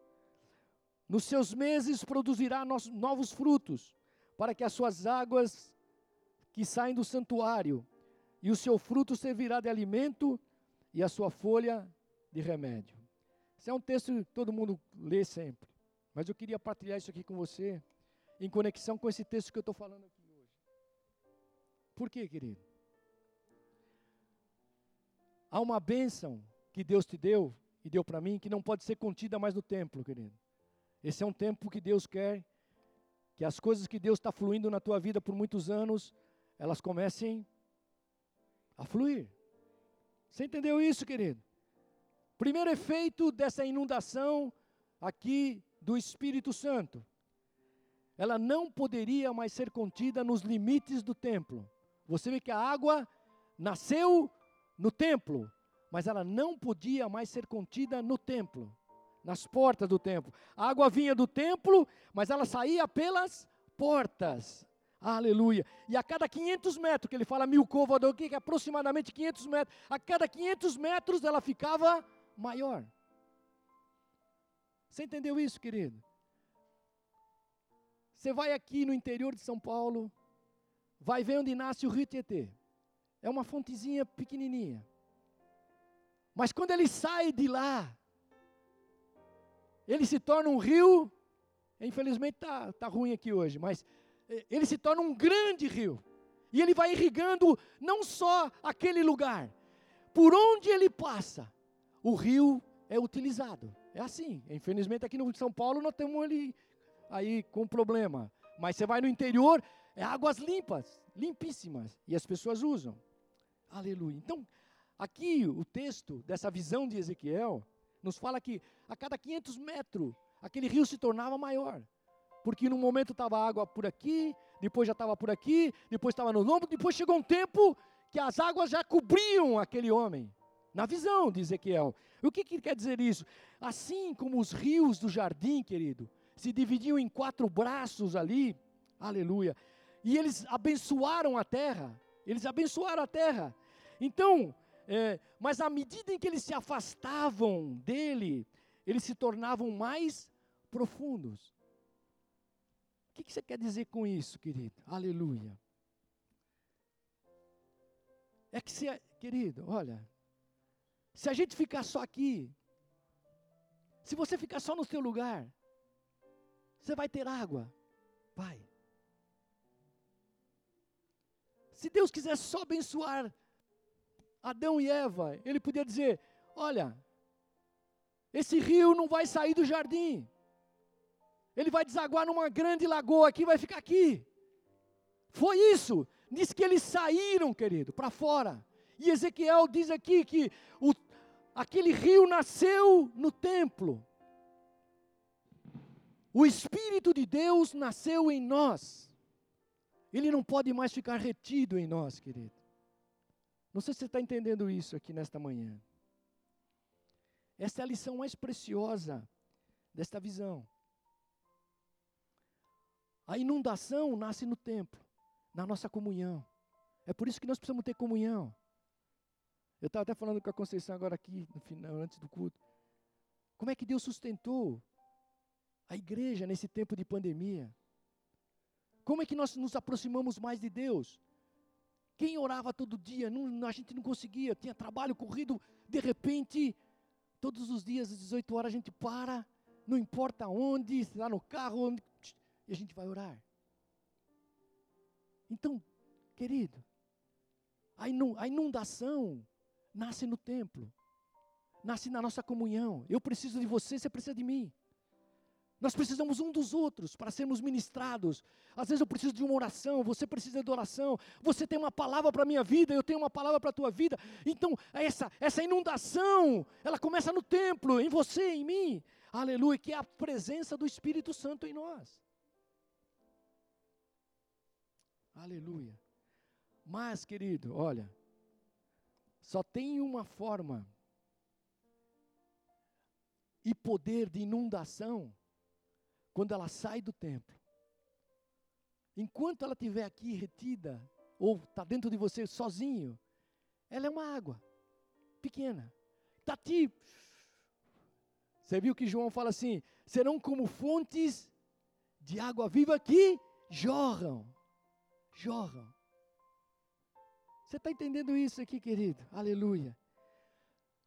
A: Nos seus meses produzirá novos frutos, para que as suas águas que saem do santuário, e o seu fruto servirá de alimento e a sua folha de remédio. Esse é um texto que todo mundo lê sempre, mas eu queria partilhar isso aqui com você, em conexão com esse texto que eu estou falando aqui hoje. Por quê, querido? Há uma bênção que Deus te deu e deu para mim que não pode ser contida mais no templo, querido. Esse é um tempo que Deus quer que as coisas que Deus está fluindo na tua vida por muitos anos elas comecem a fluir. Você entendeu isso, querido? Primeiro efeito dessa inundação aqui do Espírito Santo. Ela não poderia mais ser contida nos limites do templo. Você vê que a água nasceu no templo, mas ela não podia mais ser contida no templo, nas portas do templo. A água vinha do templo, mas ela saía pelas portas. Aleluia. E a cada 500 metros, que ele fala mil côvados, que é aproximadamente 500 metros, a cada 500 metros ela ficava maior. Você entendeu isso, querido? Você vai aqui no interior de São Paulo, vai ver onde nasce o rio Tietê. É uma fontezinha pequenininha. Mas quando ele sai de lá, ele se torna um rio. Infelizmente está tá ruim aqui hoje, mas ele se torna um grande rio. E ele vai irrigando não só aquele lugar, por onde ele passa, o rio é utilizado. É assim. Infelizmente aqui no São Paulo nós temos ele aí com problema. Mas você vai no interior, é águas limpas, limpíssimas, e as pessoas usam. Aleluia. Então, aqui o texto dessa visão de Ezequiel nos fala que a cada 500 metros aquele rio se tornava maior porque no momento estava água por aqui, depois já estava por aqui, depois estava no lombo, depois chegou um tempo que as águas já cobriam aquele homem. Na visão de Ezequiel. O que, que quer dizer isso? Assim como os rios do jardim, querido, se dividiam em quatro braços ali, aleluia, e eles abençoaram a terra, eles abençoaram a terra. Então, é, mas à medida em que eles se afastavam dele, eles se tornavam mais profundos. O que, que você quer dizer com isso, querido? Aleluia. É que se, querido, olha, se a gente ficar só aqui, se você ficar só no seu lugar, você vai ter água, vai. Se Deus quisesse só abençoar Adão e Eva, Ele podia dizer: Olha, esse rio não vai sair do jardim, ele vai desaguar numa grande lagoa aqui, vai ficar aqui. Foi isso, diz que eles saíram, querido, para fora. E Ezequiel diz aqui que o, aquele rio nasceu no templo. O Espírito de Deus nasceu em nós. Ele não pode mais ficar retido em nós, querido. Não sei se você está entendendo isso aqui nesta manhã. Esta é a lição mais preciosa desta visão. A inundação nasce no templo, na nossa comunhão. É por isso que nós precisamos ter comunhão. Eu estava até falando com a Conceição agora aqui, no final, antes do culto. Como é que Deus sustentou a igreja nesse tempo de pandemia? Como é que nós nos aproximamos mais de Deus? Quem orava todo dia, não, a gente não conseguia, tinha trabalho corrido, de repente, todos os dias às 18 horas a gente para, não importa onde, se está no carro, onde, e a gente vai orar. Então, querido, a inundação nasce no templo, nasce na nossa comunhão. Eu preciso de você, você precisa de mim. Nós precisamos um dos outros para sermos ministrados. Às vezes eu preciso de uma oração, você precisa de oração. Você tem uma palavra para a minha vida, eu tenho uma palavra para a tua vida. Então, essa, essa inundação, ela começa no templo, em você, em mim. Aleluia, que é a presença do Espírito Santo em nós. Aleluia. Mas, querido, olha, só tem uma forma e poder de inundação quando ela sai do templo. Enquanto ela estiver aqui retida, ou está dentro de você sozinho, ela é uma água pequena. Está aqui. Você viu que João fala assim: serão como fontes de água viva que jorram. Jorram. Você está entendendo isso aqui, querido? Aleluia.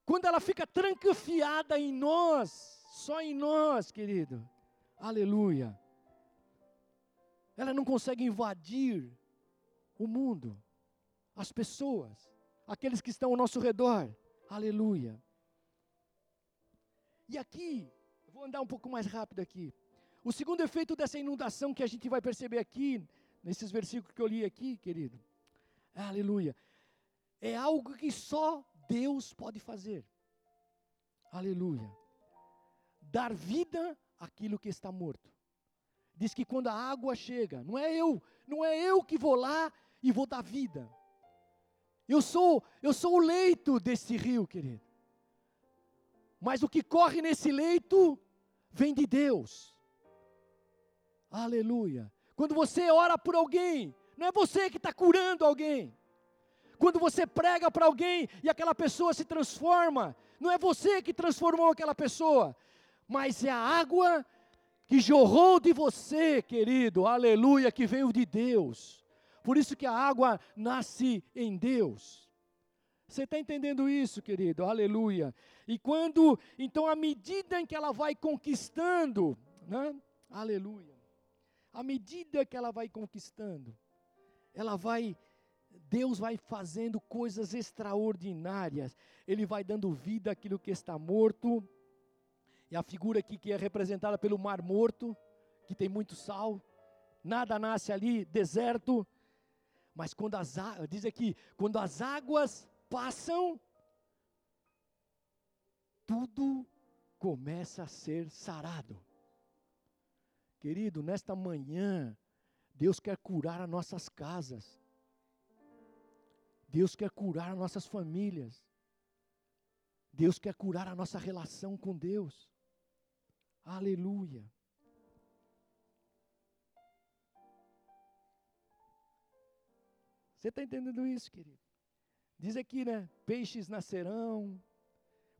A: Quando ela fica trancafiada em nós, só em nós, querido, Aleluia. Ela não consegue invadir o mundo, as pessoas, aqueles que estão ao nosso redor. Aleluia. E aqui, vou andar um pouco mais rápido aqui. O segundo efeito dessa inundação que a gente vai perceber aqui, nesses versículos que eu li aqui, querido. Aleluia. É algo que só Deus pode fazer. Aleluia. Dar vida aquilo que está morto. Diz que quando a água chega, não é eu, não é eu que vou lá e vou dar vida. Eu sou, eu sou o leito desse rio, querido. Mas o que corre nesse leito vem de Deus. Aleluia. Quando você ora por alguém, não é você que está curando alguém. Quando você prega para alguém e aquela pessoa se transforma, não é você que transformou aquela pessoa, mas é a água que jorrou de você, querido, aleluia, que veio de Deus. Por isso que a água nasce em Deus. Você está entendendo isso, querido? Aleluia. E quando, então, à medida em que ela vai conquistando, né? Aleluia. À medida que ela vai conquistando, ela vai, Deus vai fazendo coisas extraordinárias. Ele vai dando vida àquilo que está morto e a figura aqui que é representada pelo Mar Morto, que tem muito sal, nada nasce ali, deserto. Mas quando as diz aqui, quando as águas passam, tudo começa a ser sarado. Querido, nesta manhã, Deus quer curar as nossas casas. Deus quer curar as nossas famílias. Deus quer curar a nossa relação com Deus. Aleluia. Você está entendendo isso, querido? Diz aqui, né? Peixes nascerão,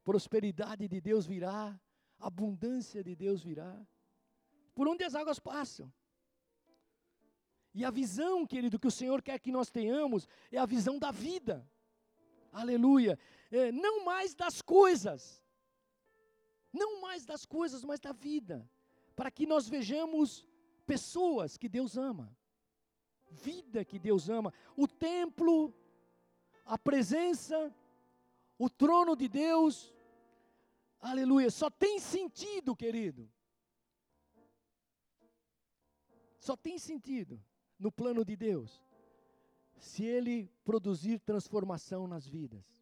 A: prosperidade de Deus virá, abundância de Deus virá. Por onde as águas passam. E a visão, querido, que o Senhor quer que nós tenhamos é a visão da vida. Aleluia. É, não mais das coisas. Não mais das coisas, mas da vida. Para que nós vejamos pessoas que Deus ama vida que Deus ama. O templo, a presença, o trono de Deus, aleluia, só tem sentido, querido. Só tem sentido no plano de Deus se ele produzir transformação nas vidas.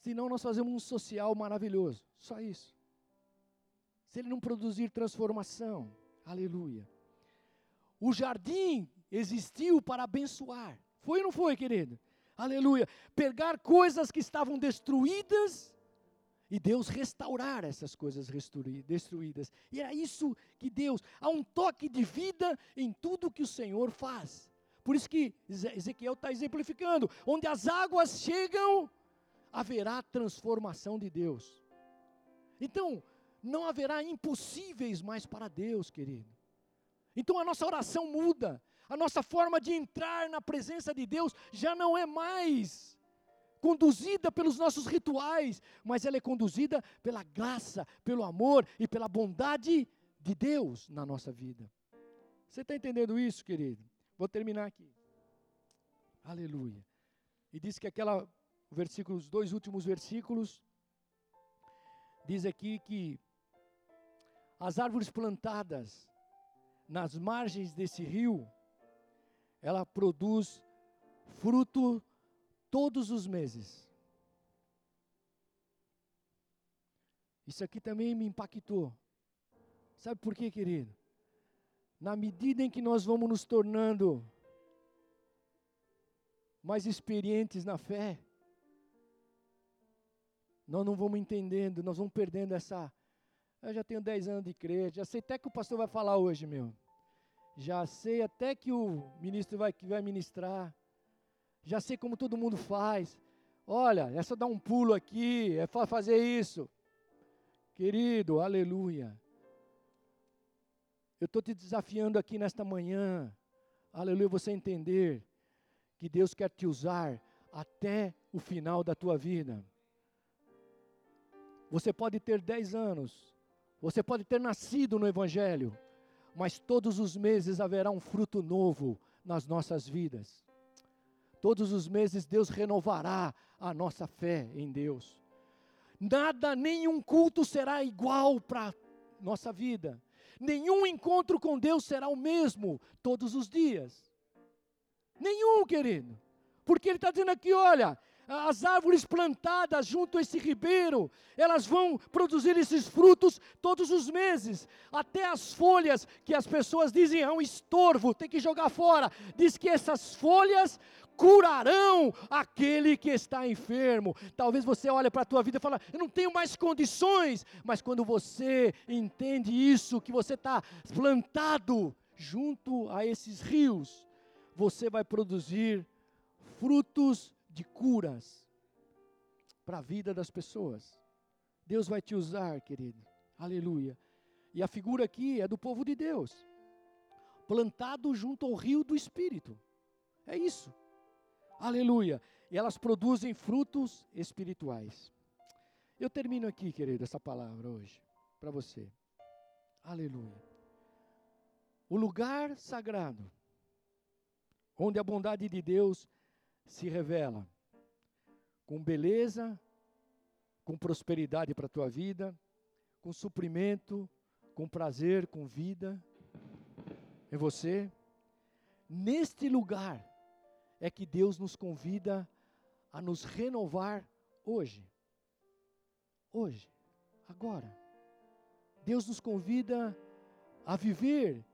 A: Senão nós fazemos um social maravilhoso, só isso. Se ele não produzir transformação, aleluia. O jardim existiu para abençoar. Foi ou não foi, querido? Aleluia. Pegar coisas que estavam destruídas e Deus restaurar essas coisas destruídas. E é isso que Deus, há um toque de vida em tudo que o Senhor faz. Por isso que Ezequiel está exemplificando: onde as águas chegam, haverá transformação de Deus. Então, não haverá impossíveis mais para Deus, querido. Então a nossa oração muda, a nossa forma de entrar na presença de Deus já não é mais conduzida pelos nossos rituais, mas ela é conduzida pela graça, pelo amor e pela bondade de Deus na nossa vida. Você está entendendo isso, querido? Vou terminar aqui. Aleluia. E diz que aquela versículo, os dois últimos versículos, diz aqui que as árvores plantadas nas margens desse rio, ela produz fruto todos os meses. Isso aqui também me impactou. Sabe por quê, querido? Na medida em que nós vamos nos tornando mais experientes na fé, nós não vamos entendendo, nós vamos perdendo essa eu já tenho 10 anos de crer, já sei até que o pastor vai falar hoje, meu. Já sei até que o ministro vai, que vai ministrar. Já sei como todo mundo faz. Olha, é só dar um pulo aqui, é fazer isso. Querido, aleluia. Eu estou te desafiando aqui nesta manhã, aleluia, você entender que Deus quer te usar até o final da tua vida. Você pode ter 10 anos, você pode ter nascido no Evangelho, mas todos os meses haverá um fruto novo nas nossas vidas. Todos os meses Deus renovará a nossa fé em Deus. Nada, nenhum culto será igual para nossa vida. Nenhum encontro com Deus será o mesmo todos os dias. Nenhum, querido. Porque Ele está dizendo aqui: olha, as árvores plantadas junto a esse ribeiro, elas vão produzir esses frutos todos os meses. Até as folhas que as pessoas dizem é um estorvo, tem que jogar fora. Diz que essas folhas curarão aquele que está enfermo. Talvez você olhe para a tua vida e fale, eu não tenho mais condições, mas quando você entende isso, que você está plantado junto a esses rios, você vai produzir frutos de curas para a vida das pessoas. Deus vai te usar, querido. Aleluia. E a figura aqui é do povo de Deus, plantado junto ao rio do Espírito. É isso. Aleluia. E elas produzem frutos espirituais. Eu termino aqui, querido, essa palavra hoje para você. Aleluia. O lugar sagrado, onde a bondade de Deus se revela com beleza, com prosperidade para a tua vida, com suprimento, com prazer, com vida em você. Neste lugar é que Deus nos convida a nos renovar hoje. Hoje, agora. Deus nos convida a viver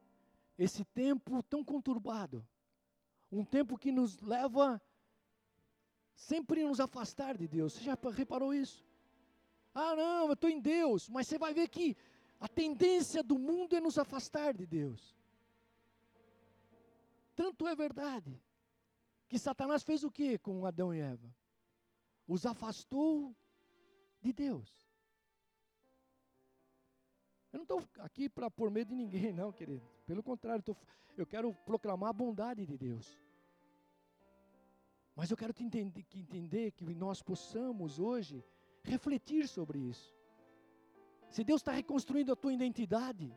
A: esse tempo tão conturbado. Um tempo que nos leva sempre nos afastar de Deus. Você já reparou isso? Ah, não, eu estou em Deus, mas você vai ver que a tendência do mundo é nos afastar de Deus. Tanto é verdade que Satanás fez o que com Adão e Eva? Os afastou de Deus. Eu não estou aqui para pôr medo de ninguém, não, querido. Pelo contrário, tô, eu quero proclamar a bondade de Deus. Mas eu quero te entender, que entender que nós possamos hoje refletir sobre isso. Se Deus está reconstruindo a tua identidade,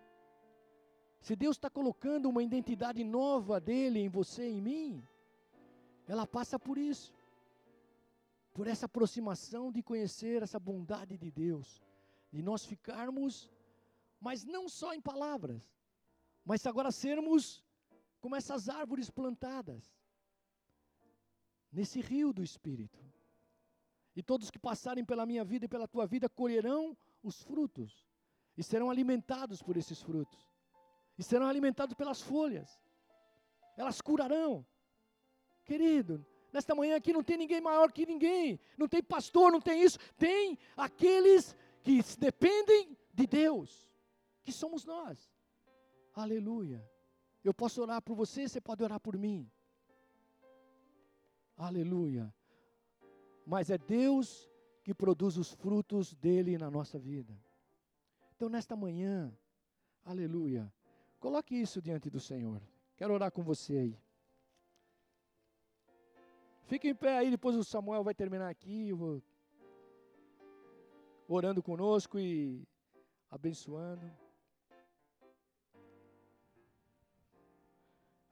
A: se Deus está colocando uma identidade nova dele em você e em mim, ela passa por isso, por essa aproximação de conhecer essa bondade de Deus, de nós ficarmos mas não só em palavras, mas agora sermos como essas árvores plantadas nesse rio do Espírito. E todos que passarem pela minha vida e pela tua vida colherão os frutos, e serão alimentados por esses frutos, e serão alimentados pelas folhas, elas curarão. Querido, nesta manhã aqui não tem ninguém maior que ninguém, não tem pastor, não tem isso, tem aqueles que dependem de Deus que somos nós. Aleluia. Eu posso orar por você, você pode orar por mim. Aleluia. Mas é Deus que produz os frutos dele na nossa vida. Então, nesta manhã, aleluia, coloque isso diante do Senhor. Quero orar com você aí. Fique em pé aí, depois o Samuel vai terminar aqui, vou orando conosco e abençoando.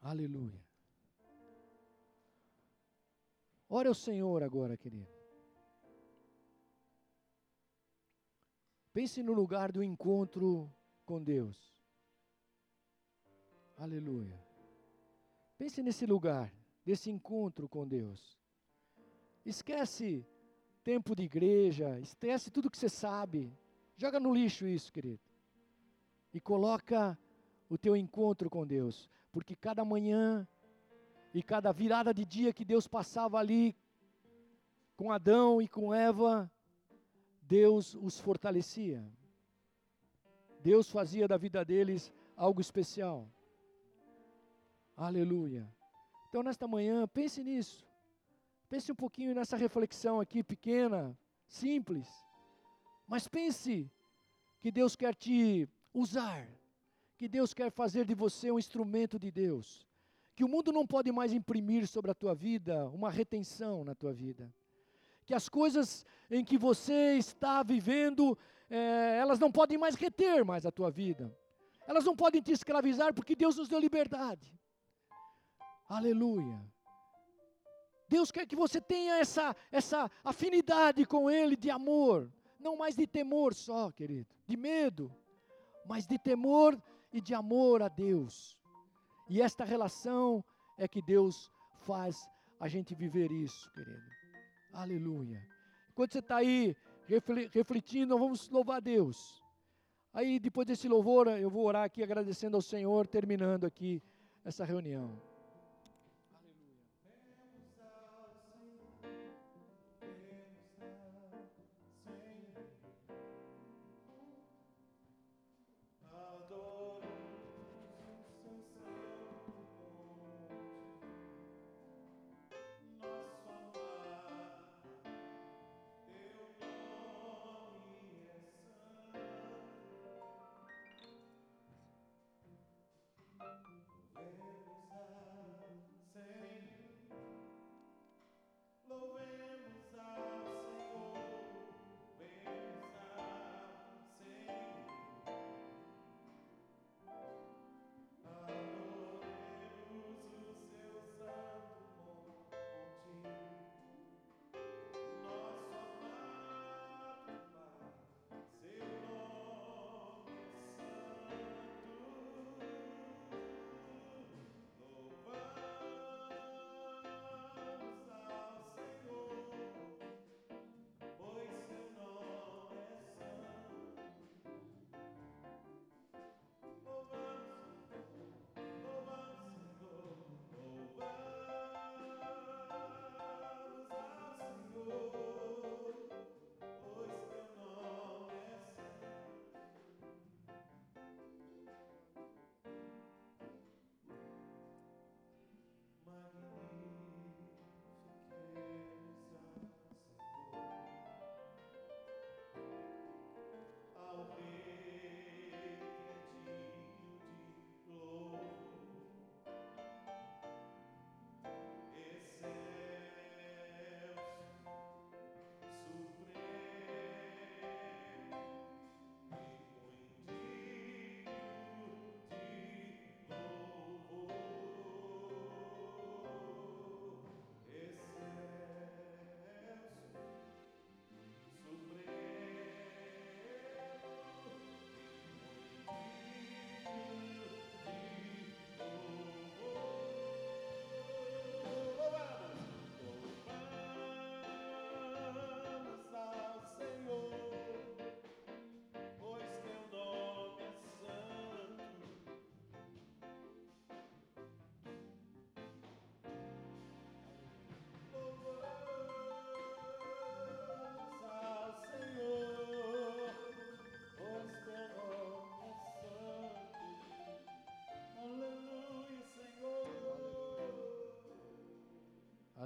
A: Aleluia. Ore ao Senhor agora, querido. Pense no lugar do encontro com Deus. Aleluia. Pense nesse lugar, desse encontro com Deus. Esquece tempo de igreja, esquece tudo que você sabe. Joga no lixo isso, querido. E coloca o teu encontro com Deus porque cada manhã e cada virada de dia que Deus passava ali com Adão e com Eva, Deus os fortalecia. Deus fazia da vida deles algo especial. Aleluia. Então, nesta manhã, pense nisso. Pense um pouquinho nessa reflexão aqui, pequena, simples. Mas pense que Deus quer te usar que Deus quer fazer de você um instrumento de Deus. Que o mundo não pode mais imprimir sobre a tua vida uma retenção na tua vida. Que as coisas em que você está vivendo, é, elas não podem mais reter mais a tua vida. Elas não podem te escravizar porque Deus nos deu liberdade. Aleluia. Deus quer que você tenha essa, essa afinidade com Ele de amor, não mais de temor só, querido, de medo, mas de temor e de amor a Deus. E esta relação é que Deus faz a gente viver isso, querido. Aleluia. Enquanto você está aí refletindo, vamos louvar Deus. Aí, depois desse louvor, eu vou orar aqui agradecendo ao Senhor, terminando aqui essa reunião.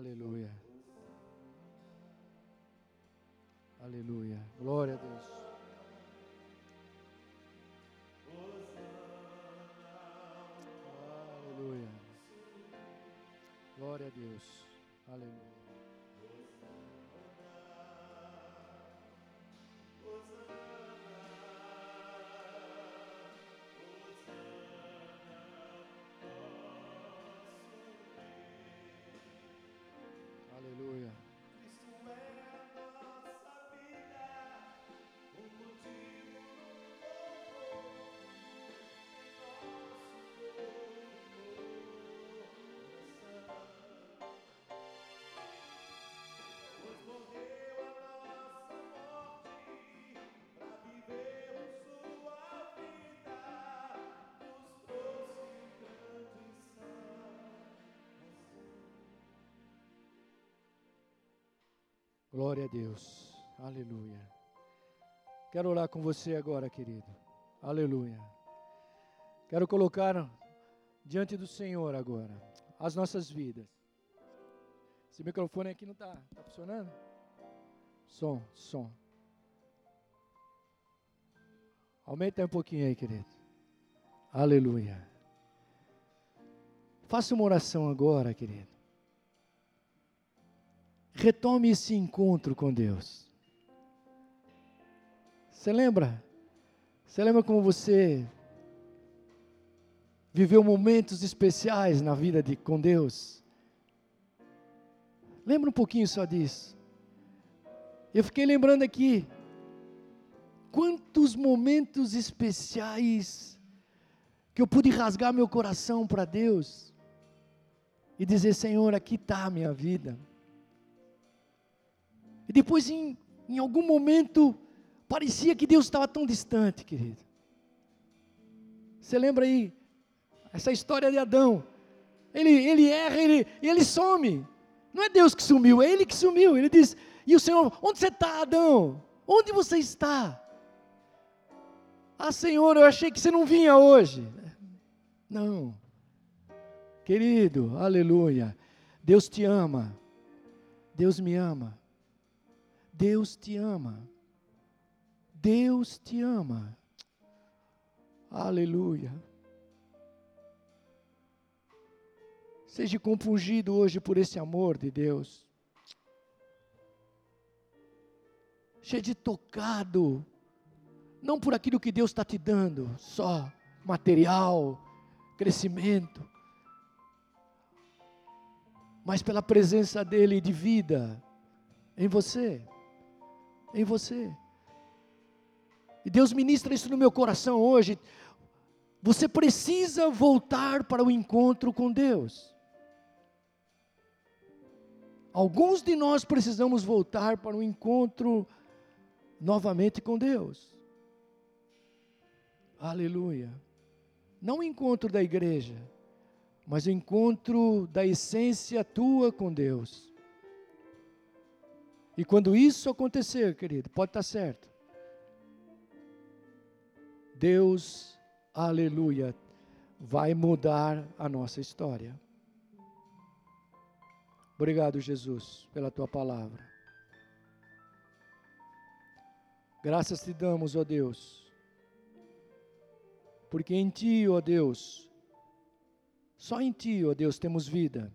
A: Aleluia. Aleluia. Glória a Deus. Aleluia. Glória a Deus. Aleluia. Glória a Deus. Aleluia. Quero orar com você agora, querido. Aleluia. Quero colocar diante do Senhor agora as nossas vidas. Esse microfone aqui não está tá funcionando? Som, som. Aumenta um pouquinho aí, querido. Aleluia. Faça uma oração agora, querido. Retome esse encontro com Deus. Você lembra? Você lembra como você viveu momentos especiais na vida de, com Deus? Lembra um pouquinho só disso. Eu fiquei lembrando aqui quantos momentos especiais que eu pude rasgar meu coração para Deus e dizer: Senhor, aqui está a minha vida. E depois, em, em algum momento, parecia que Deus estava tão distante, querido. Você lembra aí? Essa história de Adão. Ele, ele erra, ele, ele some. Não é Deus que sumiu, é ele que sumiu. Ele diz: E o Senhor, onde você está, Adão? Onde você está? Ah, Senhor, eu achei que você não vinha hoje. Não. Querido, aleluia. Deus te ama. Deus me ama. Deus te ama. Deus te ama. Aleluia. Seja compungido hoje por esse amor de Deus. Seja tocado, não por aquilo que Deus está te dando, só material, crescimento, mas pela presença dEle de vida em você, em você. E Deus ministra isso no meu coração hoje. Você precisa voltar para o encontro com Deus. Alguns de nós precisamos voltar para o encontro novamente com Deus. Aleluia. Não o encontro da igreja, mas o encontro da essência tua com Deus. E quando isso acontecer, querido, pode estar certo. Deus, aleluia, vai mudar a nossa história. Obrigado, Jesus, pela tua palavra. Graças te damos, ó Deus, porque em ti, ó Deus, só em ti, ó Deus, temos vida.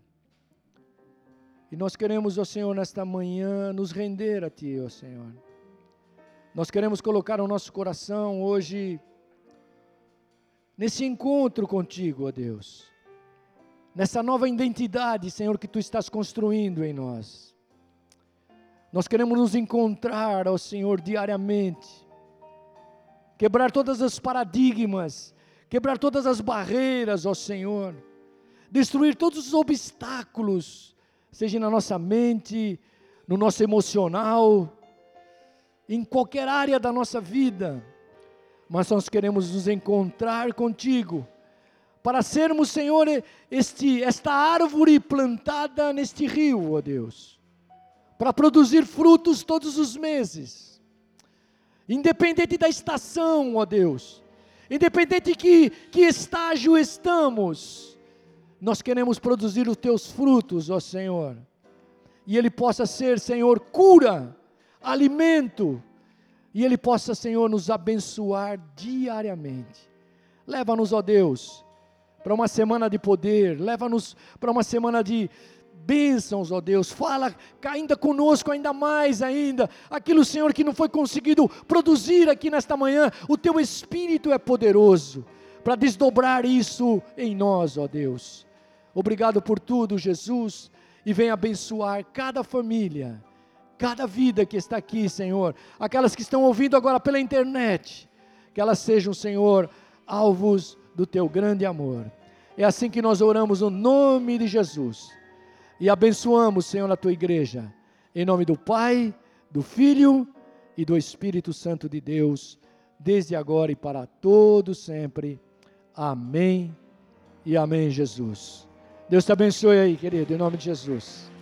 A: E nós queremos, ó Senhor, nesta manhã, nos render a ti, ó Senhor. Nós queremos colocar o nosso coração hoje nesse encontro contigo, ó Deus nessa nova identidade, Senhor, que tu estás construindo em nós. Nós queremos nos encontrar, ó Senhor, diariamente, quebrar todas as paradigmas, quebrar todas as barreiras, ó Senhor, destruir todos os obstáculos, seja na nossa mente, no nosso emocional, em qualquer área da nossa vida, mas nós queremos nos encontrar contigo para sermos, Senhor, este, esta árvore plantada neste rio, ó Deus, para produzir frutos todos os meses, independente da estação, ó Deus, independente que, que estágio estamos, nós queremos produzir os teus frutos, ó Senhor, e ele possa ser, Senhor, cura, alimento, e ele possa, Senhor, nos abençoar diariamente. Leva-nos, ó Deus, para uma semana de poder, leva-nos para uma semana de bênçãos, ó Deus. Fala ainda conosco, ainda mais ainda. Aquilo, Senhor, que não foi conseguido produzir aqui nesta manhã, o teu Espírito é poderoso para desdobrar isso em nós, ó Deus. Obrigado por tudo, Jesus, e vem abençoar cada família, cada vida que está aqui, Senhor. Aquelas que estão ouvindo agora pela internet, que elas sejam, Senhor, alvos do teu grande amor. É assim que nós oramos no nome de Jesus e abençoamos, Senhor, a tua igreja. Em nome do Pai, do Filho e do Espírito Santo de Deus, desde agora e para todo sempre. Amém e amém, Jesus. Deus te abençoe aí, querido, em nome de Jesus.